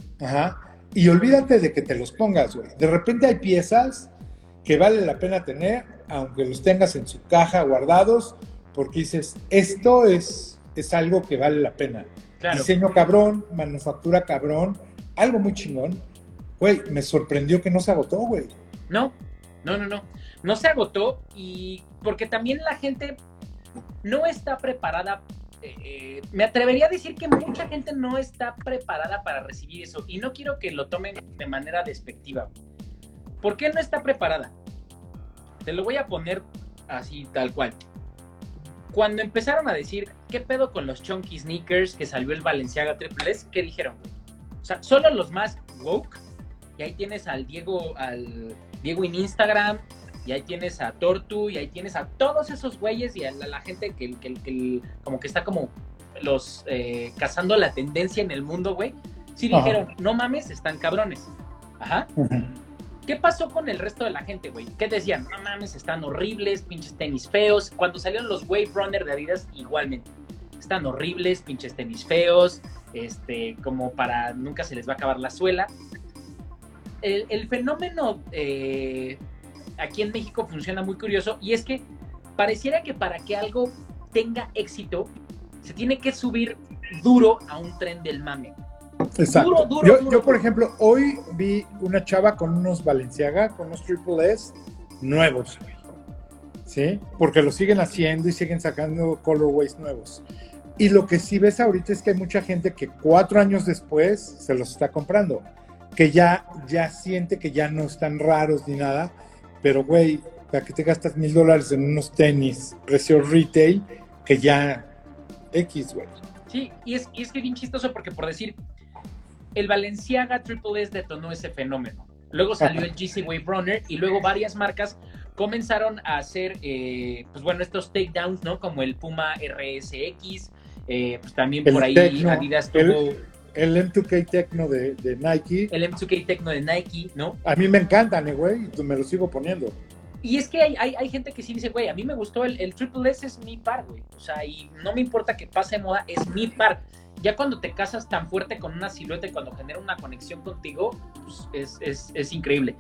y olvídate de que te los pongas, güey. De repente hay piezas que vale la pena tener, aunque los tengas en su caja guardados, porque dices, esto es, es algo que vale la pena. Diseño cabrón, manufactura cabrón, algo muy chingón. Güey, me sorprendió que no se agotó, güey. No, no, no, no. No se agotó y porque también la gente no está preparada. Eh, me atrevería a decir que mucha gente no está preparada para recibir eso y no quiero que lo tomen de manera despectiva. ¿Por qué no está preparada? Te lo voy a poner así, tal cual. Cuando empezaron a decir, ¿qué pedo con los chunky sneakers que salió el Valenciaga Triple S? ¿Qué dijeron? O sea, solo los más woke y ahí tienes al Diego, al Diego en Instagram, y ahí tienes a Tortu, y ahí tienes a todos esos güeyes y a la, gente que, que, como que está como los eh, cazando la tendencia en el mundo, güey. Sí dijeron, no mames, están cabrones. Ajá. ¿Qué pasó con el resto de la gente, güey? ¿Qué decían? No mames, están horribles, pinches tenis feos. Cuando salieron los Wave Runner de Adidas, igualmente. Están horribles, pinches tenis feos, este, como para nunca se les va a acabar la suela el, fenómeno eh, aquí en México funciona muy curioso y es que pareciera que para que algo tenga éxito se tiene que subir duro a un tren del mame. Exacto. yo, yo, por ejemplo, hoy vi una chava con unos Valenciaga, con unos Triple S nuevos, ¿Sí? Porque lo siguen haciendo y siguen sacando colorways nuevos. Y lo que sí ves ahorita es que hay mucha gente que cuatro años después se los está comprando que ya, ya siente que ya no están raros ni nada, pero güey, para que te gastas mil dólares en unos tenis, precio retail, que ya X, güey. Sí, y es, y es que bien chistoso porque por decir, el Valenciaga Triple S detonó ese fenómeno. Luego salió el GC Wave Runner y luego varias marcas comenzaron a hacer, eh, pues bueno, estos takedowns, ¿no? Como el Puma RSX, eh, pues también por ahí Adidas tuvo el M2K Tecno de, de Nike. El M2K Tecno de Nike, ¿no? A mí me encantan, eh, güey, y me lo sigo poniendo. Y es que hay, hay, hay, gente que sí dice, güey, a mí me gustó el, el Triple S, es mi par, güey. O sea, y no me importa que pase moda, es mi par. Ya cuando te casas tan fuerte con una silueta y cuando genera una conexión contigo, pues es, es, es increíble.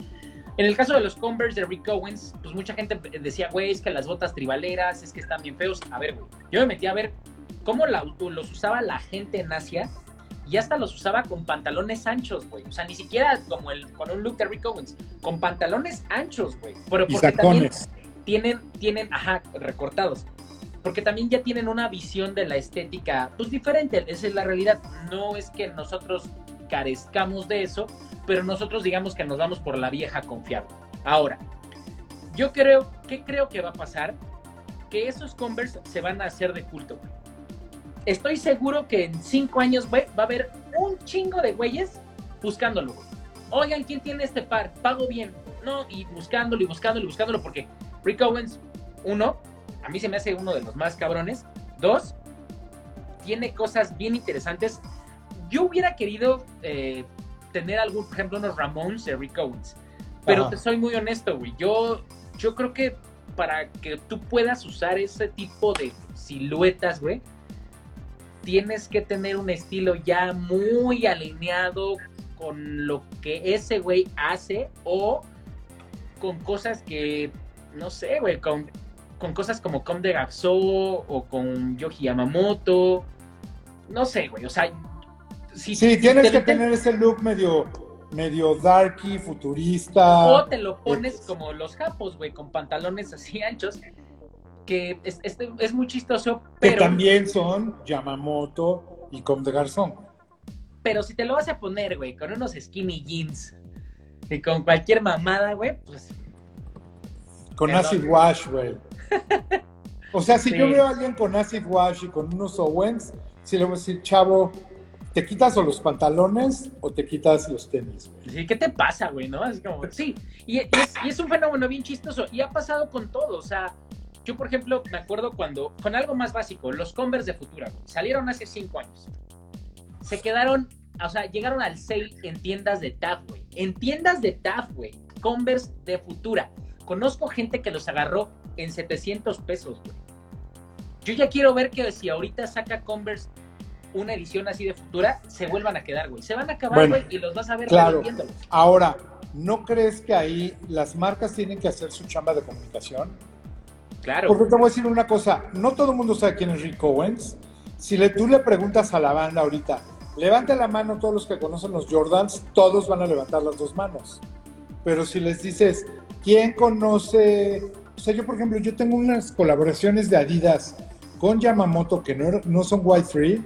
En el caso de los Converse de Rick Owens, pues mucha gente decía, güey, es que las botas tribaleras, es que están bien feos. A ver, güey, yo me metí a ver cómo la, los usaba la gente en Asia y hasta los usaba con pantalones anchos, güey. O sea, ni siquiera como el, con un look de Rick Owens, con pantalones anchos, güey. Pero porque también tienen, tienen, ajá, recortados. Porque también ya tienen una visión de la estética, pues diferente. Esa es la realidad. No es que nosotros carezcamos de eso, pero nosotros digamos que nos vamos por la vieja confiable. Ahora, yo creo, ¿qué creo que va a pasar? Que esos Converse se van a hacer de culto, güey estoy seguro que en cinco años, va a haber un chingo de güeyes buscándolo. Oigan, ¿quién tiene este par? Pago bien. No, y buscándolo y buscándolo y buscándolo porque Rick Owens, uno, a mí se me hace uno de los más cabrones. Dos, tiene cosas bien interesantes. Yo hubiera querido eh, tener algún, por ejemplo, unos Ramones de Rick Owens. Pero te soy muy honesto, güey. Yo, yo creo que para que tú puedas usar ese tipo de siluetas, güey, tienes que tener un estilo ya muy alineado con lo que ese güey hace o con cosas que, no sé, güey, con, con cosas como Com de Gaxo o con Yoji Yamamoto. No sé, güey, o sea... Si, sí, tienes que tener ese look medio medio darky, futurista. O te lo pones como los japos, güey, con pantalones así anchos que es, es, muy chistoso, pero... Que también son Yamamoto y Com de Garzón. Pero si te lo vas a poner, güey, con unos skinny jeans y con cualquier mamada, güey, pues... Con acid wash, güey. O sea, si yo veo a alguien con acid wash y con unos Owens, si le voy a decir, chavo, ¿te quitas o los pantalones o te quitas los tenis? Sí, ¿qué te pasa, güey? ¿No? Es como, sí, y, es, y, es, un fenómeno bien chistoso. Y ha pasado con todo. O sea, yo, por ejemplo, me acuerdo cuando, con algo más básico, los Converse de Futura, salieron hace cinco años. Se quedaron, o sea, llegaron al sale en tiendas de TAF, güey. En tiendas de TAF, güey. Converse de Futura. Conozco gente que los agarró en 700 pesos, güey. Yo ya quiero ver que si ahorita saca Converse una edición así de Futura, se vuelvan a quedar, güey. Se van a acabar, güey, y los vas a ver claro. Ahora, ¿no crees que ahí las marcas tienen que hacer su chamba de comunicación? Porque te voy decir una cosa, no todo el mundo sabe quién es Rick Owens. Si le, tú le preguntas a la banda ahorita, levante la mano todos los que conocen los Jordans, todos van a levantar las dos manos. Pero si les dices, ¿quién conoce? O sea, yo por ejemplo, yo tengo unas colaboraciones de Adidas con Yamamoto que no, no son White Free,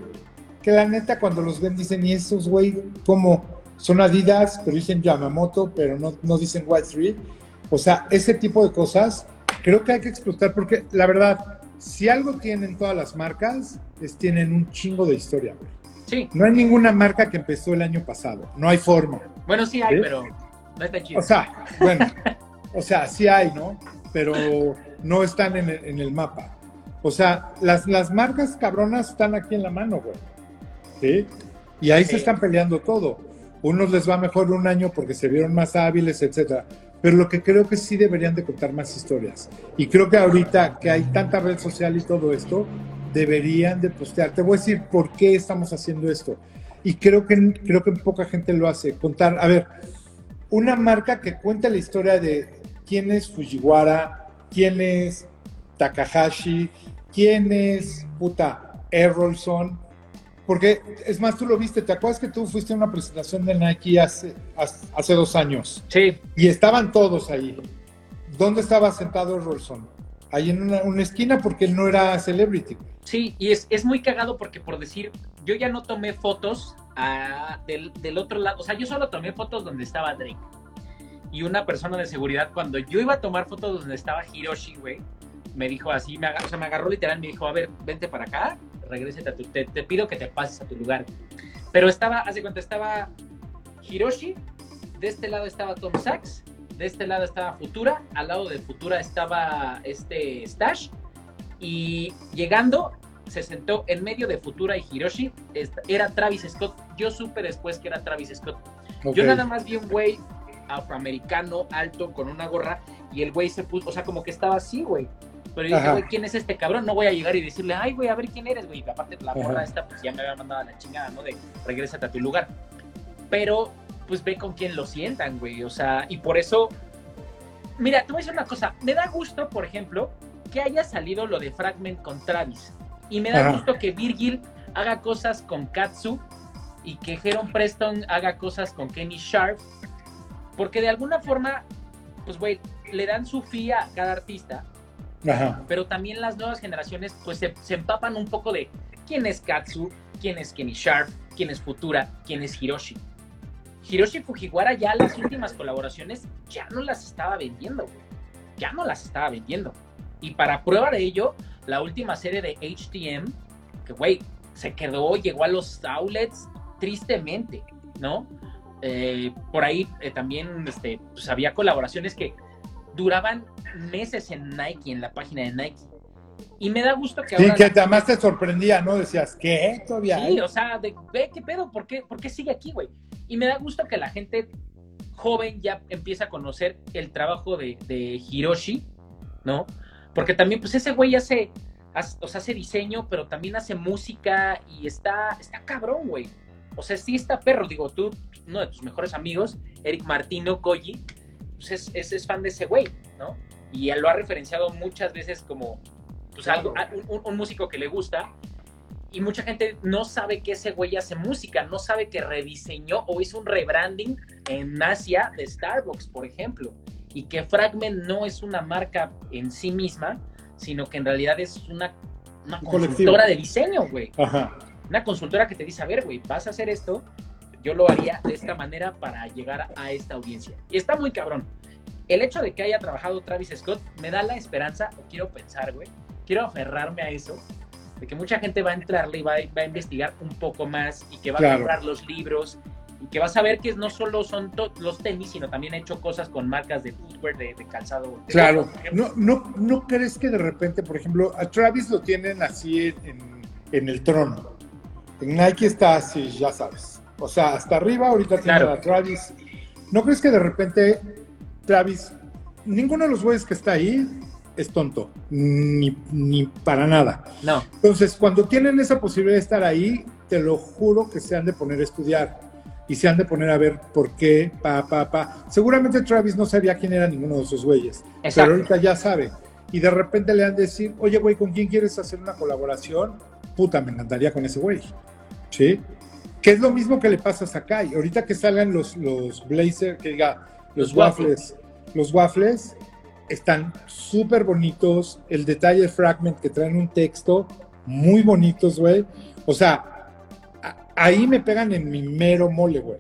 que la neta cuando los ven dicen, y esos güey, como son Adidas, pero dicen Yamamoto, pero no, no dicen White Free. O sea, ese tipo de cosas creo que hay que explotar porque la verdad, si algo tienen todas las marcas, es tienen un chingo de historia, Sí. No hay ninguna marca que empezó el año pasado, no hay forma. Bueno, sí hay, pero no está chido. O sea, bueno, o sea, sí hay, ¿no? Pero no están en el, en el mapa. O sea, las, las marcas cabronas están aquí en la mano, güey. ¿Sí? Y ahí se están peleando todo. Unos les va mejor un año porque se vieron más hábiles, etcétera pero lo que creo que sí deberían de contar más historias. Y creo que ahorita que hay tanta red social y todo esto, deberían de postear. Te voy a decir por qué estamos haciendo esto. Y creo que, creo que poca gente lo hace. Contar, a ver, una marca que cuenta la historia de quién es Fujiwara, quién es Takahashi, quién es, puta, Errolson, porque, es más, tú lo viste, ¿te acuerdas que tú fuiste a una presentación de Nike hace, hace dos años? Sí. Y estaban todos ahí. ¿Dónde estaba sentado Rolson? Ahí en una, esquina porque él no era celebrity. Sí, y es, es, muy cagado porque por decir, yo ya no tomé fotos ah, del, del, otro lado, o sea, yo solo tomé fotos donde estaba Drake. Y una persona de seguridad, cuando yo iba a tomar fotos donde estaba Hiroshi, güey, me dijo así, me agarró, o sea, me agarró literal, me dijo, a ver, vente para acá, regrese a tu, te, te, pido que te pases a tu lugar. Pero estaba, hace cuenta, estaba Hiroshi, de este lado estaba Tom Sachs, de este lado estaba Futura, al lado de Futura estaba este Stash, y llegando se sentó en medio de Futura y Hiroshi, era Travis Scott. Yo supe después que era Travis Scott. Yo nada más vi un güey afroamericano, alto, con una gorra, y el güey se puso, o sea, como que estaba así, güey. Pero yo dije, güey, ¿quién es este cabrón? No voy a llegar y decirle, ay, güey, a ver quién eres, güey. Aparte, la gorra esta, pues ya me había mandado a la chingada, ¿no? De regrésate a tu lugar. Pero, pues ve con quién lo sientan, güey. O sea, y por eso, mira, te voy a decir una cosa. Me da gusto, por ejemplo, que haya salido lo de Fragment con Travis. Y me da gusto que Virgil haga cosas con Katsu y que Heron Preston haga cosas con Kenny Sharp. Porque de alguna forma, pues, güey, le dan su fía a cada artista. Pero también las nuevas generaciones, pues, se, empapan un poco de quién es Katsu, quién es Kenny Sharp, quién es Futura, quién es Hiroshi. Hiroshi Fujiwara ya las últimas colaboraciones ya no las estaba vendiendo, Ya no las estaba vendiendo. Y para prueba de ello, la última serie de HTM, que güey, se quedó, llegó a los outlets tristemente, ¿no? Eh, por ahí eh, también este, pues había colaboraciones que duraban meses en Nike, en la página de Nike. Y me da gusto que ahora... Sí, que además te sorprendía, ¿no? Decías, ¿qué? Todavía Sí, o sea, de, ve, ¿qué pedo? ¿Por qué, ¿Por qué sigue aquí, güey? Y me da gusto que la gente joven ya empieza a conocer el trabajo de, de Hiroshi, ¿no? Porque también, pues ese güey hace, hace, o sea, hace diseño, pero también hace música y está, está cabrón, güey. O sea, sí está perro. Digo, tú, uno de tus mejores amigos, Eric Martino Koji, pues es, es, fan de ese güey, ¿no? Y él lo ha referenciado muchas veces como pues, algo, un, músico que le gusta. Y mucha gente no sabe que ese güey hace música, no sabe que rediseñó o hizo un rebranding en Asia de Starbucks, por ejemplo. Y que Fragment no es una marca en sí misma, sino que en realidad es una, una consultora de diseño, güey. Una consultora que te dice, a ver, güey, vas a hacer esto, yo lo haría de esta manera para llegar a esta audiencia. Y está muy cabrón. El hecho de que haya trabajado Travis Scott me da la esperanza, o quiero pensar, güey, quiero aferrarme a eso, de que mucha gente va a entrarle y va, a investigar un poco más y que va a comprar los libros y que va a saber que no solo son los tenis, sino también ha hecho cosas con marcas de footwear, de, calzado. claro, no, no, ¿no crees que de repente, por ejemplo, a Travis lo tienen así en, en el trono? En Nike está así, ya sabes. O sea, hasta arriba ahorita tiene a Travis. ¿No crees que de repente Travis, ninguno de los güeyes que está ahí es tonto, ni, ni para nada. No. Entonces, cuando tienen esa posibilidad de estar ahí, te lo juro que se han de poner a estudiar y se han de poner a ver por qué, pa, pa, pa. Seguramente Travis no sabía quién era ninguno de esos güeyes, pero ahorita ya sabe. Y de repente le han de decir, oye, güey, ¿con quién quieres hacer una colaboración? Puta, me encantaría con ese güey. ¿Sí? Que es lo mismo que le pasa a Sakai. Ahorita que salgan los, los Blazer, que diga, los, waffles. Los waffles están súper bonitos. El detalle fragment que traen un texto muy bonitos, güey. O sea, ahí me pegan en mi mero mole, güey.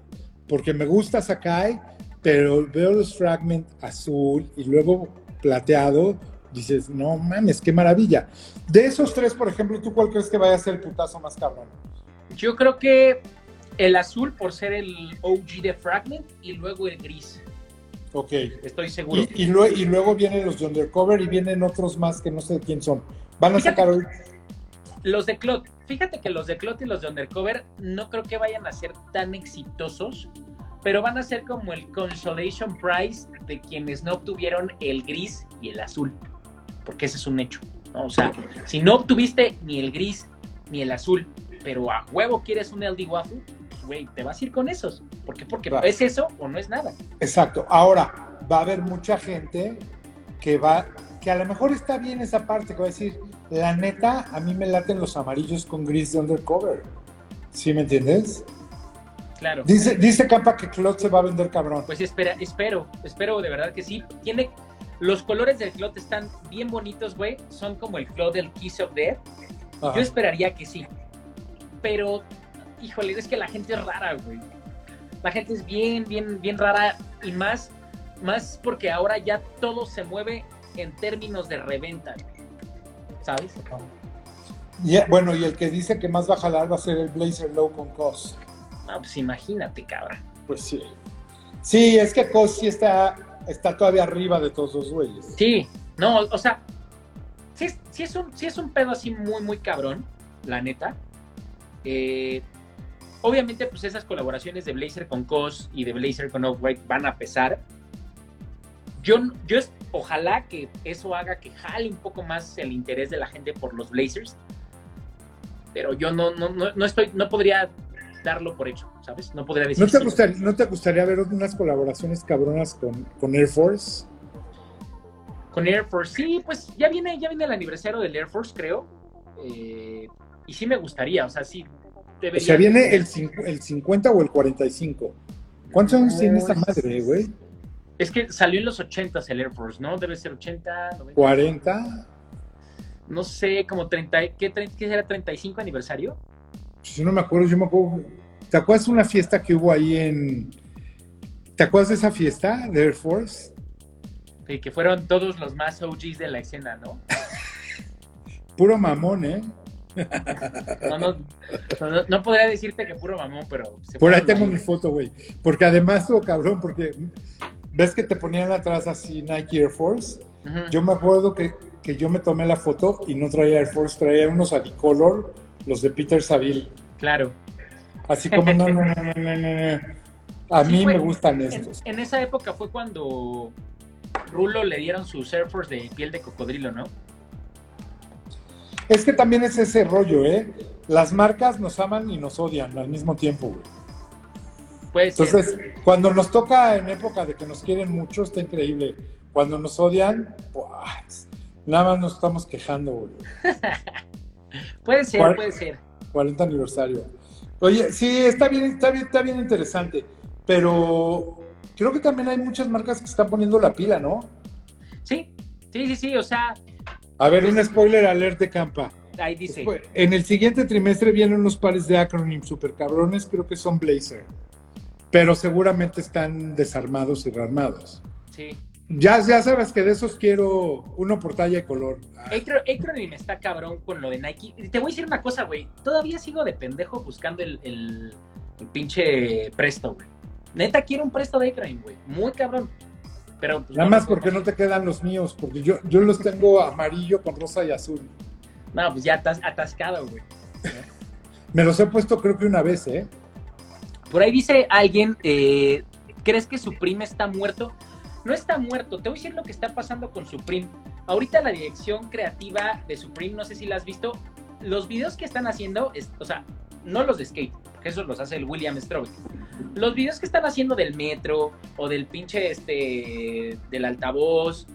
Porque me gusta Sakai, pero veo los fragment azul y luego plateado. Dices, no mames, qué maravilla. De esos tres, por ejemplo, ¿tú cuál crees que vaya a ser el putazo más cabrón? Yo creo que el azul por ser el OG de Fragment y luego el gris. Ok. Estoy seguro. Y, luego, vienen los de Undercover y vienen otros más que no sé quién son. Van a sacar hoy. Los de Clot. Fíjate que los de Clot y los de Undercover no creo que vayan a ser tan exitosos, pero van a ser como el Consolation Prize de quienes no obtuvieron el gris y el azul. Porque ese es un hecho. O sea, si no obtuviste ni el gris ni el azul, pero a huevo quieres un LD Waffle, güey, te vas a ir con esos. ¿Por qué? Porque es eso o no es nada. Exacto. Ahora, va a haber mucha gente que va, que a lo mejor está bien esa parte, que va a decir, la neta, a mí me laten los amarillos con gris de undercover. ¿Sí me entiendes? Claro. Dice, dice Campa que Clot se va a vender cabrón. Pues espera, espero, espero de verdad que sí. Tiene, los colores del Clot están bien bonitos, güey. Son como el Clot del Kiss of Death. Yo esperaría que sí pero, híjole, es que la gente es rara, güey. La gente es bien, bien, bien rara y más, más porque ahora ya todo se mueve en términos de reventa, ¿sabes? bueno, y el que dice que más va a jalar va a ser el Blazer Low con COS. Ah, pues imagínate, cabrón. Pues sí. Sí, es que COS sí está, está todavía arriba de todos los güeyes. Sí, no, o sea, sí, sí, es un, sí es un pedo así muy, muy cabrón la neta. Eh, obviamente, pues esas colaboraciones de Blazer con Cos y de Blazer con Off-White van a pesar. Yo, yo ojalá que eso haga que jale un poco más el interés de la gente por los Blazers. Pero yo no, no, no, estoy, no podría darlo por hecho, ¿sabes? No podría decir. ¿No te, gustaría, ¿no te gustaría ver unas colaboraciones cabronas con, con Air Force? Con Air Force, sí, pues ya viene, ya viene el aniversario del Air Force, creo. Eh, y sí me gustaría, o sea, sí. o sea, viene el, el 50 o el 45. ¿Cuántos años tiene esta madre, güey? Es que salió en los 80 el Air Force, ¿no? Debe ser 80, 90. 40. No sé, como 30, ¿qué, qué será 35 aniversario? Si no me acuerdo, yo me acuerdo. ¿Te acuerdas de una fiesta que hubo ahí en. ¿Te acuerdas de esa fiesta de Air Force? Sí, que fueron todos los más OGs de la escena, ¿no? Puro mamón, ¿eh? No, no, no, podría decirte que puro mamón, pero... Por ahí tengo mi foto, güey. Porque además, todo cabrón, porque ves que te ponían atrás así Nike Air Force. Yo me acuerdo que, que, yo me tomé la foto y no traía Air Force, traía unos Adicolor, los de Peter Saville. Claro. Así como, no, no, no, no, no, no. A mí me gustan estos. En, esa época fue cuando Rulo le dieron sus Air Force de piel de cocodrilo, ¿no? Es que también es ese rollo, ¿eh? Las marcas nos aman y nos odian al mismo tiempo, güey. Pues Entonces, cuando nos toca en época de que nos quieren mucho, está increíble. Cuando nos odian, pues, nada más nos estamos quejando, güey. puede ser, puede ser. 40 aniversario. Oye, sí, está bien, está bien, está bien interesante. Pero creo que también hay muchas marcas que están poniendo la pila, ¿no? Sí, sí, sí, sí. O sea, a ver, un spoiler alert de campa. Ahí dice. En el siguiente trimestre vienen unos pares de acronym super cabrones, creo que son Blazer. Pero seguramente están desarmados y rearmados. Sí. Ya, ya sabes que de esos quiero uno por talla y color. Acronym está cabrón con lo de Nike. Te voy a decir una cosa, güey. Todavía sigo de pendejo buscando el, el, pinche presto, güey. Neta quiero un presto de Acronym, güey. Muy cabrón. Pues, Nada más porque no te quedan los míos, porque yo, yo los tengo amarillo con rosa y azul. No, pues ya estás atascado, güey. Me los he puesto creo que una vez, ¿eh? Por ahí dice alguien, eh, ¿crees que Supreme está muerto? No está muerto, te voy a decir lo que está pasando con Supreme. Ahorita la dirección creativa de Supreme, no sé si la has visto, los videos que están haciendo, o sea, no los de skate, porque eso los hace el William Strobe. Los videos que están haciendo del metro o del pinche este del altavoz,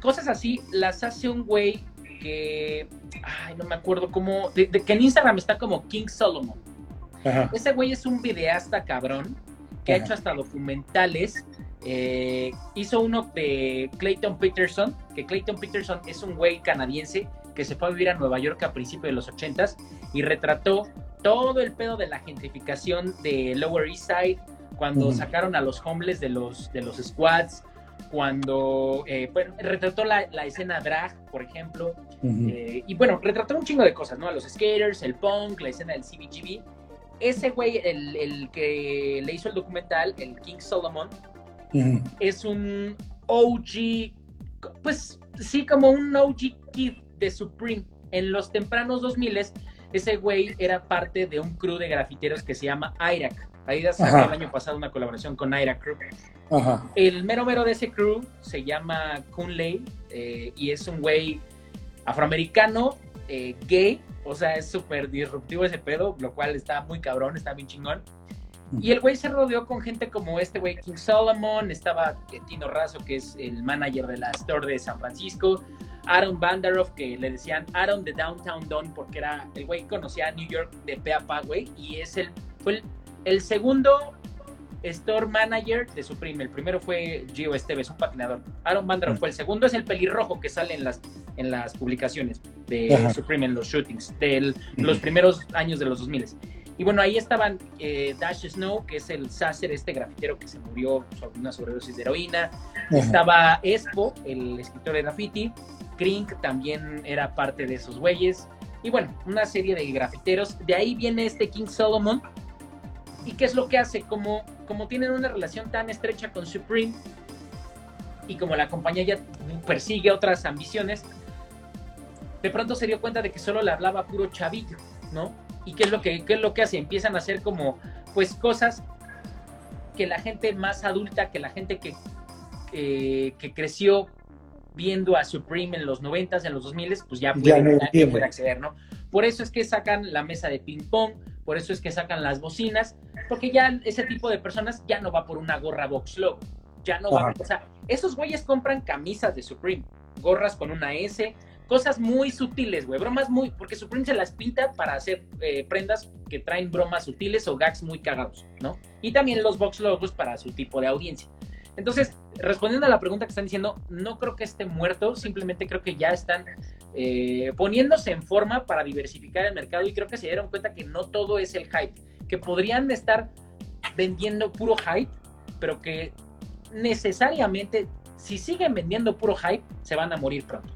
cosas así, las hace un güey que ay, no me acuerdo cómo de, que en Instagram está como King Solomon. Ese güey es un videasta cabrón que ha hecho hasta documentales. Eh, hizo uno de Clayton Peterson, que Clayton Peterson es un güey canadiense que se fue a vivir a Nueva York a principios de los 80 y retrató todo el pedo de la gentrificación de Lower East Side, cuando sacaron a los homeless de los, de los squads, cuando eh, retrató la, escena drag, por ejemplo, eh, y bueno, retrató un chingo de cosas, ¿no? A los skaters, el punk, la escena del CBGB. Ese güey, el, el que le hizo el documental, el King Solomon, es un OG, pues sí, como un OG kid de Supreme. En los tempranos 2000 ese güey era parte de un crew de grafiteros que se llama IRAC. Ahí sacó el año pasado una colaboración con IRAC Crew. El mero mero de ese crew se llama Kunley eh, y es un güey afroamericano, eh, gay, o sea, es súper disruptivo ese pedo, lo cual está muy cabrón, está bien chingón. Y el güey se rodeó con gente como este güey King Solomon, estaba Tino Razo, que es el manager de la store de San Francisco, Aaron Bandaroff, que le decían Aaron de Downtown Don, porque era el güey conocía a New York de pe a pa, güey, y es el, fue el, segundo store manager de Supreme. El primero fue Gio Esteves, un patinador. Aaron Bandaroff fue el segundo, es el pelirrojo que sale en las, en las publicaciones de Supreme, en los shootings, de los primeros años de los 2000. Y bueno, ahí estaban eh, Dash Snow, que es el Sasser, este grafitero que se murió sobre una sobredosis de heroína. Estaba Espo, el escritor de graffiti. Krink también era parte de esos güeyes. Y bueno, una serie de grafiteros. De ahí viene este King Solomon. ¿Y qué es lo que hace? Como, como tienen una relación tan estrecha con Supreme y como la compañía ya persigue otras ambiciones, de pronto se dio cuenta de que solo le hablaba puro chavillo, ¿no? ¿Y qué es lo que, qué es lo que hace? Empiezan a hacer como, pues, cosas que la gente más adulta, que la gente que, eh, que creció viendo a Supreme en los 90s, en los 2000s, pues ya puede, no ya puede acceder, ¿no? Por eso es que sacan la mesa de ping pong, por eso es que sacan las bocinas, porque ya ese tipo de personas ya no va por una gorra box logo, ya no va, o sea, esos güeyes compran camisas de Supreme, gorras con una S, cosas muy sutiles, güey, bromas muy, porque Supreme se las pinta para hacer eh, prendas que traen bromas sutiles o gags muy cagados, ¿no? Y también los box logos para su tipo de audiencia. Entonces, respondiendo a la pregunta que están diciendo, no creo que esté muerto, simplemente creo que ya están eh, poniéndose en forma para diversificar el mercado y creo que se dieron cuenta que no todo es el hype, que podrían estar vendiendo puro hype, pero que necesariamente si siguen vendiendo puro hype, se van a morir pronto.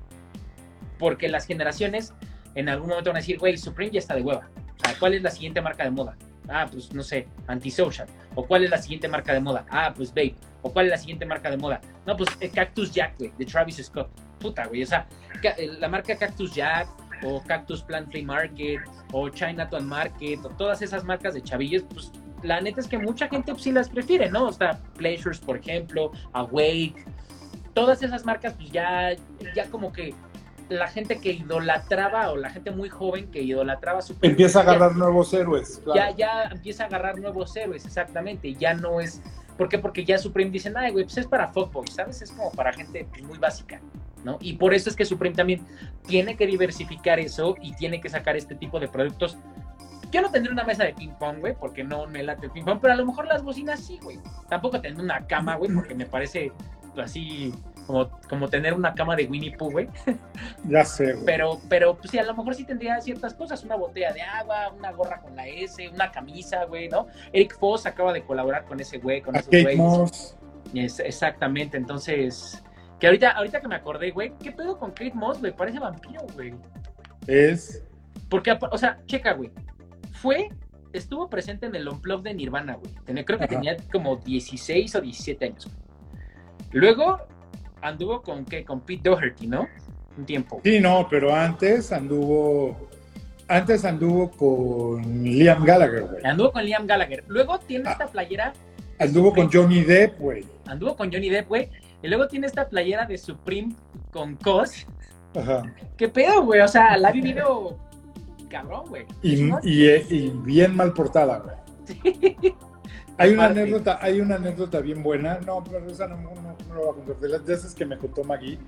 Porque las generaciones en algún momento van a decir, güey, Supreme ya está de hueva. O sea, ¿cuál es la siguiente marca de moda? Ah, pues no sé, Antisocial. ¿O cuál es la siguiente marca de moda? Ah, pues Babe. ¿O cuál es la siguiente marca de moda? No, pues eh, Cactus Jack, güey, de Travis Scott. Puta, güey. O sea, eh, la marca Cactus Jack, o Cactus Plant Flea Market, o Chinatown Market, o todas esas marcas de chavillos, pues la neta es que mucha gente pues, sí las prefiere, ¿no? O sea, Pleasures, por ejemplo, Awake, todas esas marcas, pues ya, ya como que la gente que idolatraba, o la gente muy joven que idolatraba su Empieza a ya- agarrar nuevos héroes. claro. ya, ya empieza a agarrar nuevos héroes, exactamente. Ya no es. ¿Por qué? Porque ya Supreme dicen, ay, güey, pues es para fuckboys, ¿sabes? Es como para gente muy básica, ¿no? Y por eso es que Supreme también tiene que diversificar eso y tiene que sacar este tipo de productos. Yo no tendré una mesa de ping pong, güey, porque no me late el ping pong, pero a lo mejor las bocinas sí, güey. Tampoco tendré una cama, güey, porque me parece así como, como tener una cama de Winnie Pooh, güey. Ya sé, güey. Pero, pero, pues sí, a lo mejor sí tendría ciertas cosas, una botella de agua, una gorra con la S, una camisa, güey, ¿no? Eric Foss acaba de colaborar con ese güey, con esos güeyes. Es- exactamente, entonces, que ahorita, ahorita que me acordé, güey, ¿qué pedo con Kate Moss, güey? Parece vampiro, güey. Es. Porque, o sea, checa, güey, fue, estuvo presente en el Unplugged de Nirvana, güey. Creo que Ajá. tenía como 16 o 17 años, güey. Luego anduvo con, ¿qué? Con Pete Doherty, ¿no? Un tiempo. Sí, no, pero antes anduvo. Antes anduvo con Liam Gallagher, güey. Anduvo con Liam Gallagher. Luego tiene Ah. esta playera, Anduvo con Johnny Depp, güey. anduvo con Johnny Depp, güey. Y luego tiene esta playera de Supreme con Cos. Ajá. ¿Qué pedo, güey? O sea, la ha vivido cabrón, güey. Y, y bien mal portada, güey. Sí. Hay una anécdota, hay una anécdota bien buena. No, pero esa no, no, no lo voy a contar. De las esas que me contó Maggie,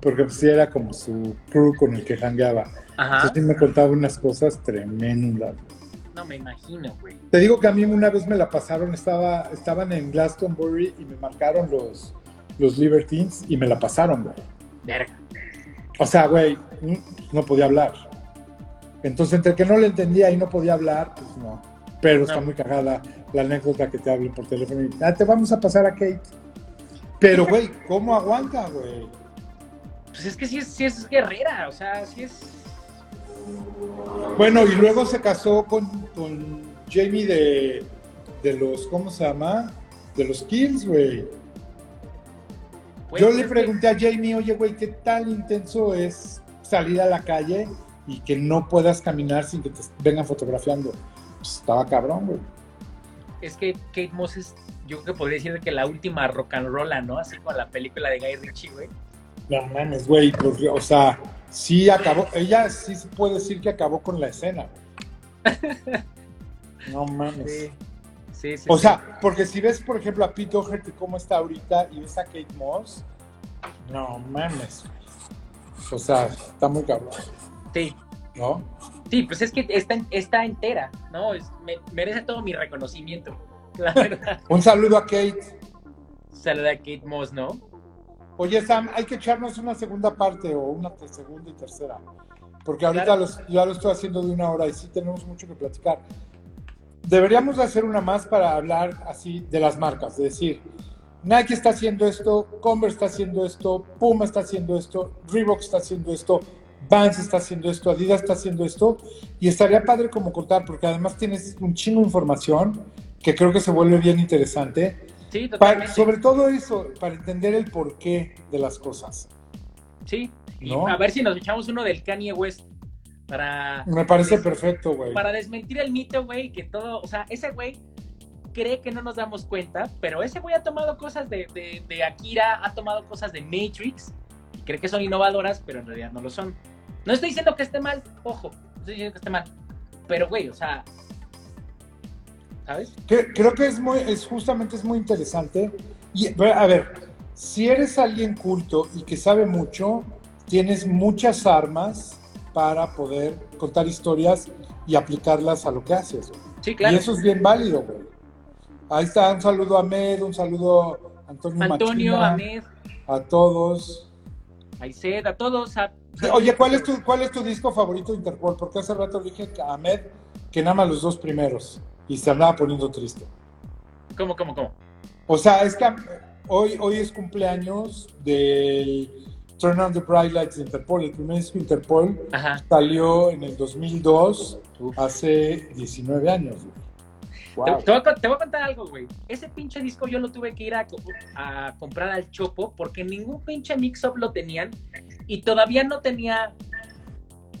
porque pues sí era como su crew con el que jangueaba. Ajá. Entonces sí me contaba unas cosas tremendas. No me imagino, güey. Te digo que a mí una vez me la pasaron, estaba, estaban en Glastonbury y me marcaron los, los Libertines y me la pasaron, güey. Verga. O sea, güey, no podía hablar. Entonces, entre que no le entendía y no podía hablar, pues no. Pero está muy cagada la anécdota que te hablen por teléfono y ah, te vamos a pasar a Kate. Pero, güey, ¿cómo aguanta, güey? Pues es que sí es, sí es guerrera, o sea, sí es. Bueno, y luego se casó con, con Jamie de, de los, ¿cómo se llama? De los Kills, güey. güey, Yo pues le pregunté a Jamie, oye, güey, ¿qué tan intenso es salir a la calle y que no puedas caminar sin que te vengan fotografiando? Pues estaba cabrón, güey. Es que Kate Moss es, yo creo que podría decir que la última rock and rolla, ¿no? Así como la película de Guy Ritchie, güey. No mames, güey, porque, o sea, sí acabó, ella sí se puede decir que acabó con la escena. güey. No mames. Sí, sí, sí. O sí. sea, porque si ves, por ejemplo, a Pete Doherty cómo está ahorita y ves a Kate Moss, no mames. güey. O sea, está muy cabrón, Sí, ¿no? Sí, pues es que está, está entera, ¿no? Es- me- merece todo mi reconocimiento. La verdad. Un saludo a Kate. Saluda a Kate Moss, ¿no? Oye, Sam, hay que echarnos una segunda parte o una segunda y tercera. Porque ahorita Claro. los- ya lo estoy haciendo de una hora y sí tenemos mucho que platicar. Deberíamos de hacer una más para hablar así de las marcas, de decir, Nike está haciendo esto, Converse está haciendo esto, Puma está haciendo esto, Reebok está haciendo esto, Vans está haciendo esto, Adidas está haciendo esto, y estaría padre como contar, porque además tienes un chingo de información que creo que se vuelve bien interesante. Sí, Para- totalmente. sobre todo eso, para entender el porqué de las cosas. Sí, y ¿No? a ver si nos echamos uno del Kanye West para, Me parece perfecto, güey. para desmentir el mito, güey, que todo, o sea, ese güey cree que no nos damos cuenta, pero ese güey ha tomado cosas de, de- de Akira, ha tomado cosas de Matrix, y cree que son innovadoras, pero en realidad no lo son. No estoy diciendo que esté mal, ojo, no estoy diciendo que esté mal, pero güey, o sea, ¿sabes? Que- creo que es muy, es justamente es muy interesante. Y a ver, si eres alguien culto y que sabe mucho, tienes muchas armas para poder contar historias y aplicarlas a lo que haces. güey. Sí, claro. Y eso es bien válido, güey. Ahí está, un saludo a Med, un saludo a Antonio, Antonio, Machina, Ahmed, a todos. Aized, a todos. a- Oye, ¿cuál es, tu, ¿cuál es tu disco favorito de Interpol? Porque hace rato dije a Ahmed que nada más los dos primeros y se andaba poniendo triste. ¿Cómo, cómo, cómo? O sea, es que hoy, hoy es cumpleaños del Turn on the Bright Lights de Interpol. El primer disco de Interpol Ajá. salió en el 2002, Uf. hace 19 años. güey. Te, Wow. te voy a, con- te voy a contar algo, güey. Ese pinche disco yo lo tuve que ir a, co- a comprar al Chopo porque ningún pinche mix-up lo tenían y todavía no tenía,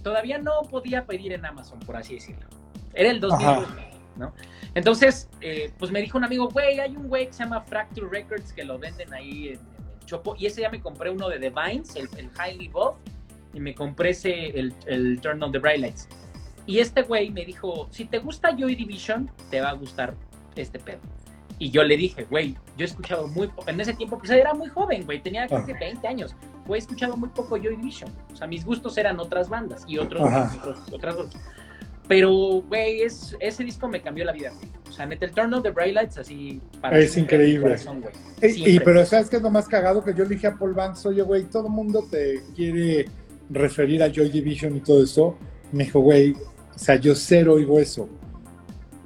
todavía no podía pedir en Amazon, por así decirlo. Era el 2002, ¿no? Entonces, eh, pues me dijo un amigo, güey, hay un güey que se llama Fracture Records que lo venden ahí en, en el Chopo y ese ya me compré uno de The Vines, el, el Highly Evolved, y me compré ese, el, el Turn on the Bright Lights. Y este güey me dijo, si te gusta Joy Division, te va a gustar este pedo. Y yo le dije, güey, yo he escuchado muy poco, en ese tiempo, pues era muy joven, güey, tenía Ah. que 20 años, güey, he escuchado muy poco Joy Division. O sea, mis gustos eran otras bandas y otros, Ajá. otros- otras bandas. Pero, güey, es, ese disco me cambió la vida. güey. O sea, neta, el Turn of the Bright Lights, así, Es en mi increíble. corazón, güey. Y, y- pero ¿sabes qué es lo más cagado? Que yo le dije a Paul Banks, oye, güey, todo el mundo te quiere referir a Joy Division y todo eso. Me dijo, güey, o sea, yo cero oigo eso.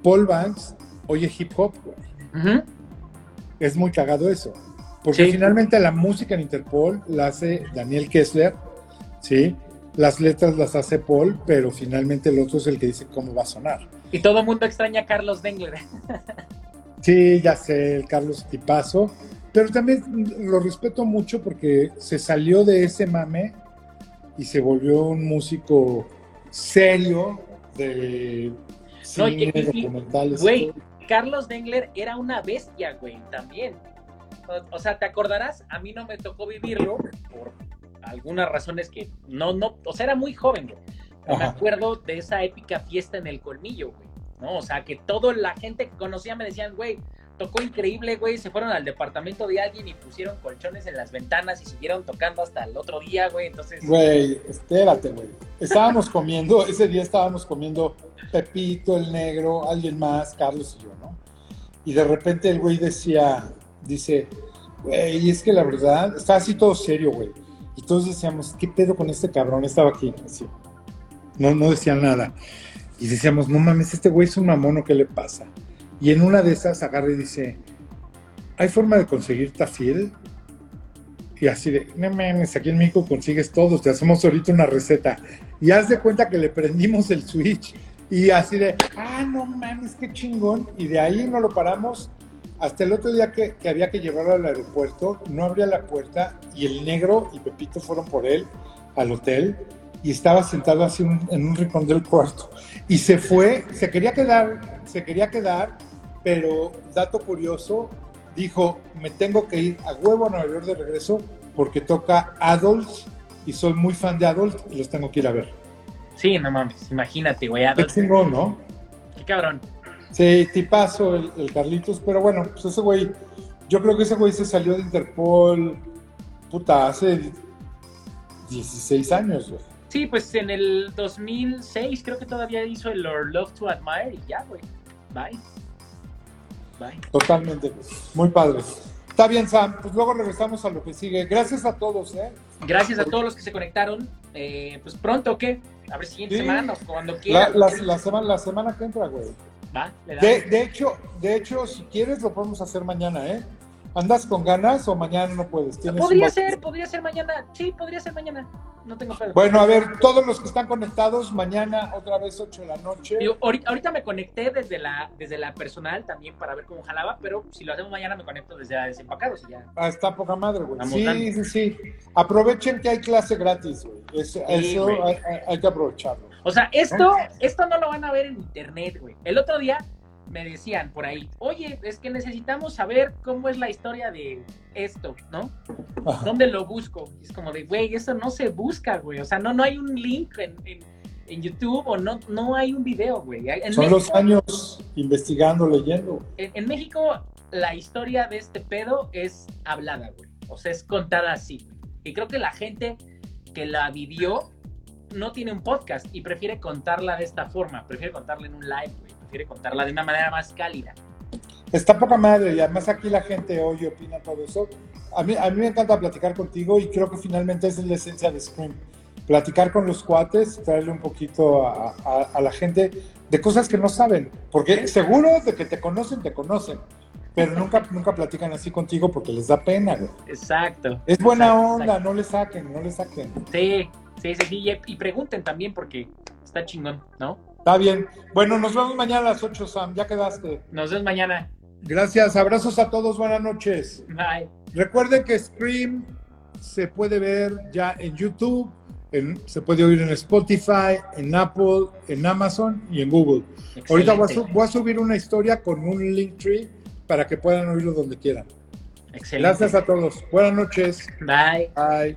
Paul Banks oye hip hop, güey. Es muy cagado eso. Porque Sí. finalmente la música en Interpol la hace Daniel Kessler, ¿sí? Las letras las hace Paul, pero finalmente el otro es el que dice cómo va a sonar. Y todo el mundo extraña a Carlos Dengler. Sí, ya sé, el Carlos Tipazo, pero también lo respeto mucho porque se salió de ese mame y se volvió un músico serio de No, cine, documentales. Güey, Carlos Dengler era una bestia, güey, también. O, o sea, ¿te acordarás? A mí no me tocó vivirlo por algunas razones que no, no, o sea, era muy joven, güey. Pero Me acuerdo de esa épica fiesta en el colmillo, güey. ¿No? O sea, que toda la gente que conocía me decían, güey, tocó increíble, güey. Se fueron al departamento de alguien y pusieron colchones en las ventanas y siguieron tocando hasta el otro día, güey. Entonces, Güey, espérate, güey. Estábamos comiendo, ese día estábamos comiendo Pepito, el negro, alguien más, Carlos y yo, ¿no? Y de repente el güey decía, dice, güey, es que la verdad, está así todo serio, güey. Y todos decíamos, ¿qué pedo con este cabrón? Estaba aquí, así. No, no decía nada. Y decíamos, no mames, este güey es un mamono, ¿qué le pasa? Y en una de esas agarra y dice, ¿hay forma de conseguir tafil? Y así de, no mames, aquí en México consigues todo, te hacemos ahorita una receta. Y haz de cuenta que le prendimos el switch. Y así de, ah, no mames, qué chingón. Y de ahí no lo paramos hasta el otro día que, que había que llevarlo al aeropuerto. No abría la puerta y el negro y Pepito fueron por él al hotel. Y estaba sentado así un- en un rincón del cuarto. Y se fue, se quería quedar, se quería quedar, pero dato curioso, dijo, me tengo que ir a huevo a Nueva York de regreso porque toca Adult y soy muy fan de Adult y los tengo que ir a ver. sí, no mames, imagínate, güey. Qué Adolfo, chingón, ¿no? Qué cabrón. Sí, tipazo el, el Carlitos, pero bueno, pues ese güey, yo creo que ese güey se salió de Interpol, puta, hace 16 años, güey. Sí, pues en el 2006 creo que todavía hizo el Our Love to Admire y ya, güey. Bye. Bye. Totalmente, muy padre. Está bien, Sam, pues luego regresamos a lo que sigue. Gracias a todos, ¿eh? Gracias a todos los que se conectaron. Eh, pues pronto, ¿o ¿qué? A ver, siguiente Sí. semana o cuando La, quieran. la, la semana, la semana que entra, güey. Va, le damos. De, de hecho, de hecho, si quieres lo podemos hacer mañana, ¿eh? ¿Andas con ganas o mañana no puedes? ¿Tienes un Podría ser, podría ser mañana. Sí, podría ser mañana. no tengo pedo. Bueno, a ver, todos los que están conectados, mañana otra vez 8 de la noche. Ahorita, me conecté desde la, desde la personal también para ver cómo jalaba, pero si lo hacemos mañana me conecto desde la desempacados y ya. Ah, está poca madre, güey. Sí, dando. sí, sí. Aprovechen que hay clase gratis, güey. Es- eso güey. hay, hay- hay que aprovecharlo. O sea, esto, esto no lo van a ver en internet, güey. El otro día me decían por ahí, oye, es que necesitamos saber cómo es la historia de esto, ¿no? Ajá. ¿Dónde lo busco? Y es como de, güey, eso no se busca, güey. O sea, no, no hay un link en, en- en YouTube o no, no hay un video, güey. En Son los años investigando, leyendo. en, en México la historia de este pedo es hablada, güey. O sea, es contada así. güey. Y creo que la gente que la vivió no tiene un podcast y prefiere contarla de esta forma. Prefiere contarla en un live, güey. Prefiere contarla de una manera más cálida. Está poca madre y además aquí la gente hoy opina todo eso. A mí, a mí me encanta platicar contigo y creo que finalmente esa es la esencia de Scream. Platicar con los cuates, traerle un poquito a, a- a la gente de cosas que no saben. Porque seguro de que te conocen, te conocen. Pero nunca, nunca platican así contigo porque les da pena, güey. Exacto. Es buena Exacto, onda, exacto. no le saquen, no le saquen. Sí, sí, sí, sí. Y, y pregunten también porque está chingón, ¿no? Está bien. Bueno, nos vemos mañana a las 8, Sam. Ya quedaste. Nos vemos mañana. Gracias, abrazos a todos, buenas noches. Bye. Recuerden que Scream se puede ver ya en YouTube, en- se puede oír en Spotify, en Apple, en Amazon y en Google. Ahorita voy a, su- voy a subir una historia con un link tree para que puedan oírlo donde quieran. Excelente. Gracias a todos. Buenas noches. Bye. Bye.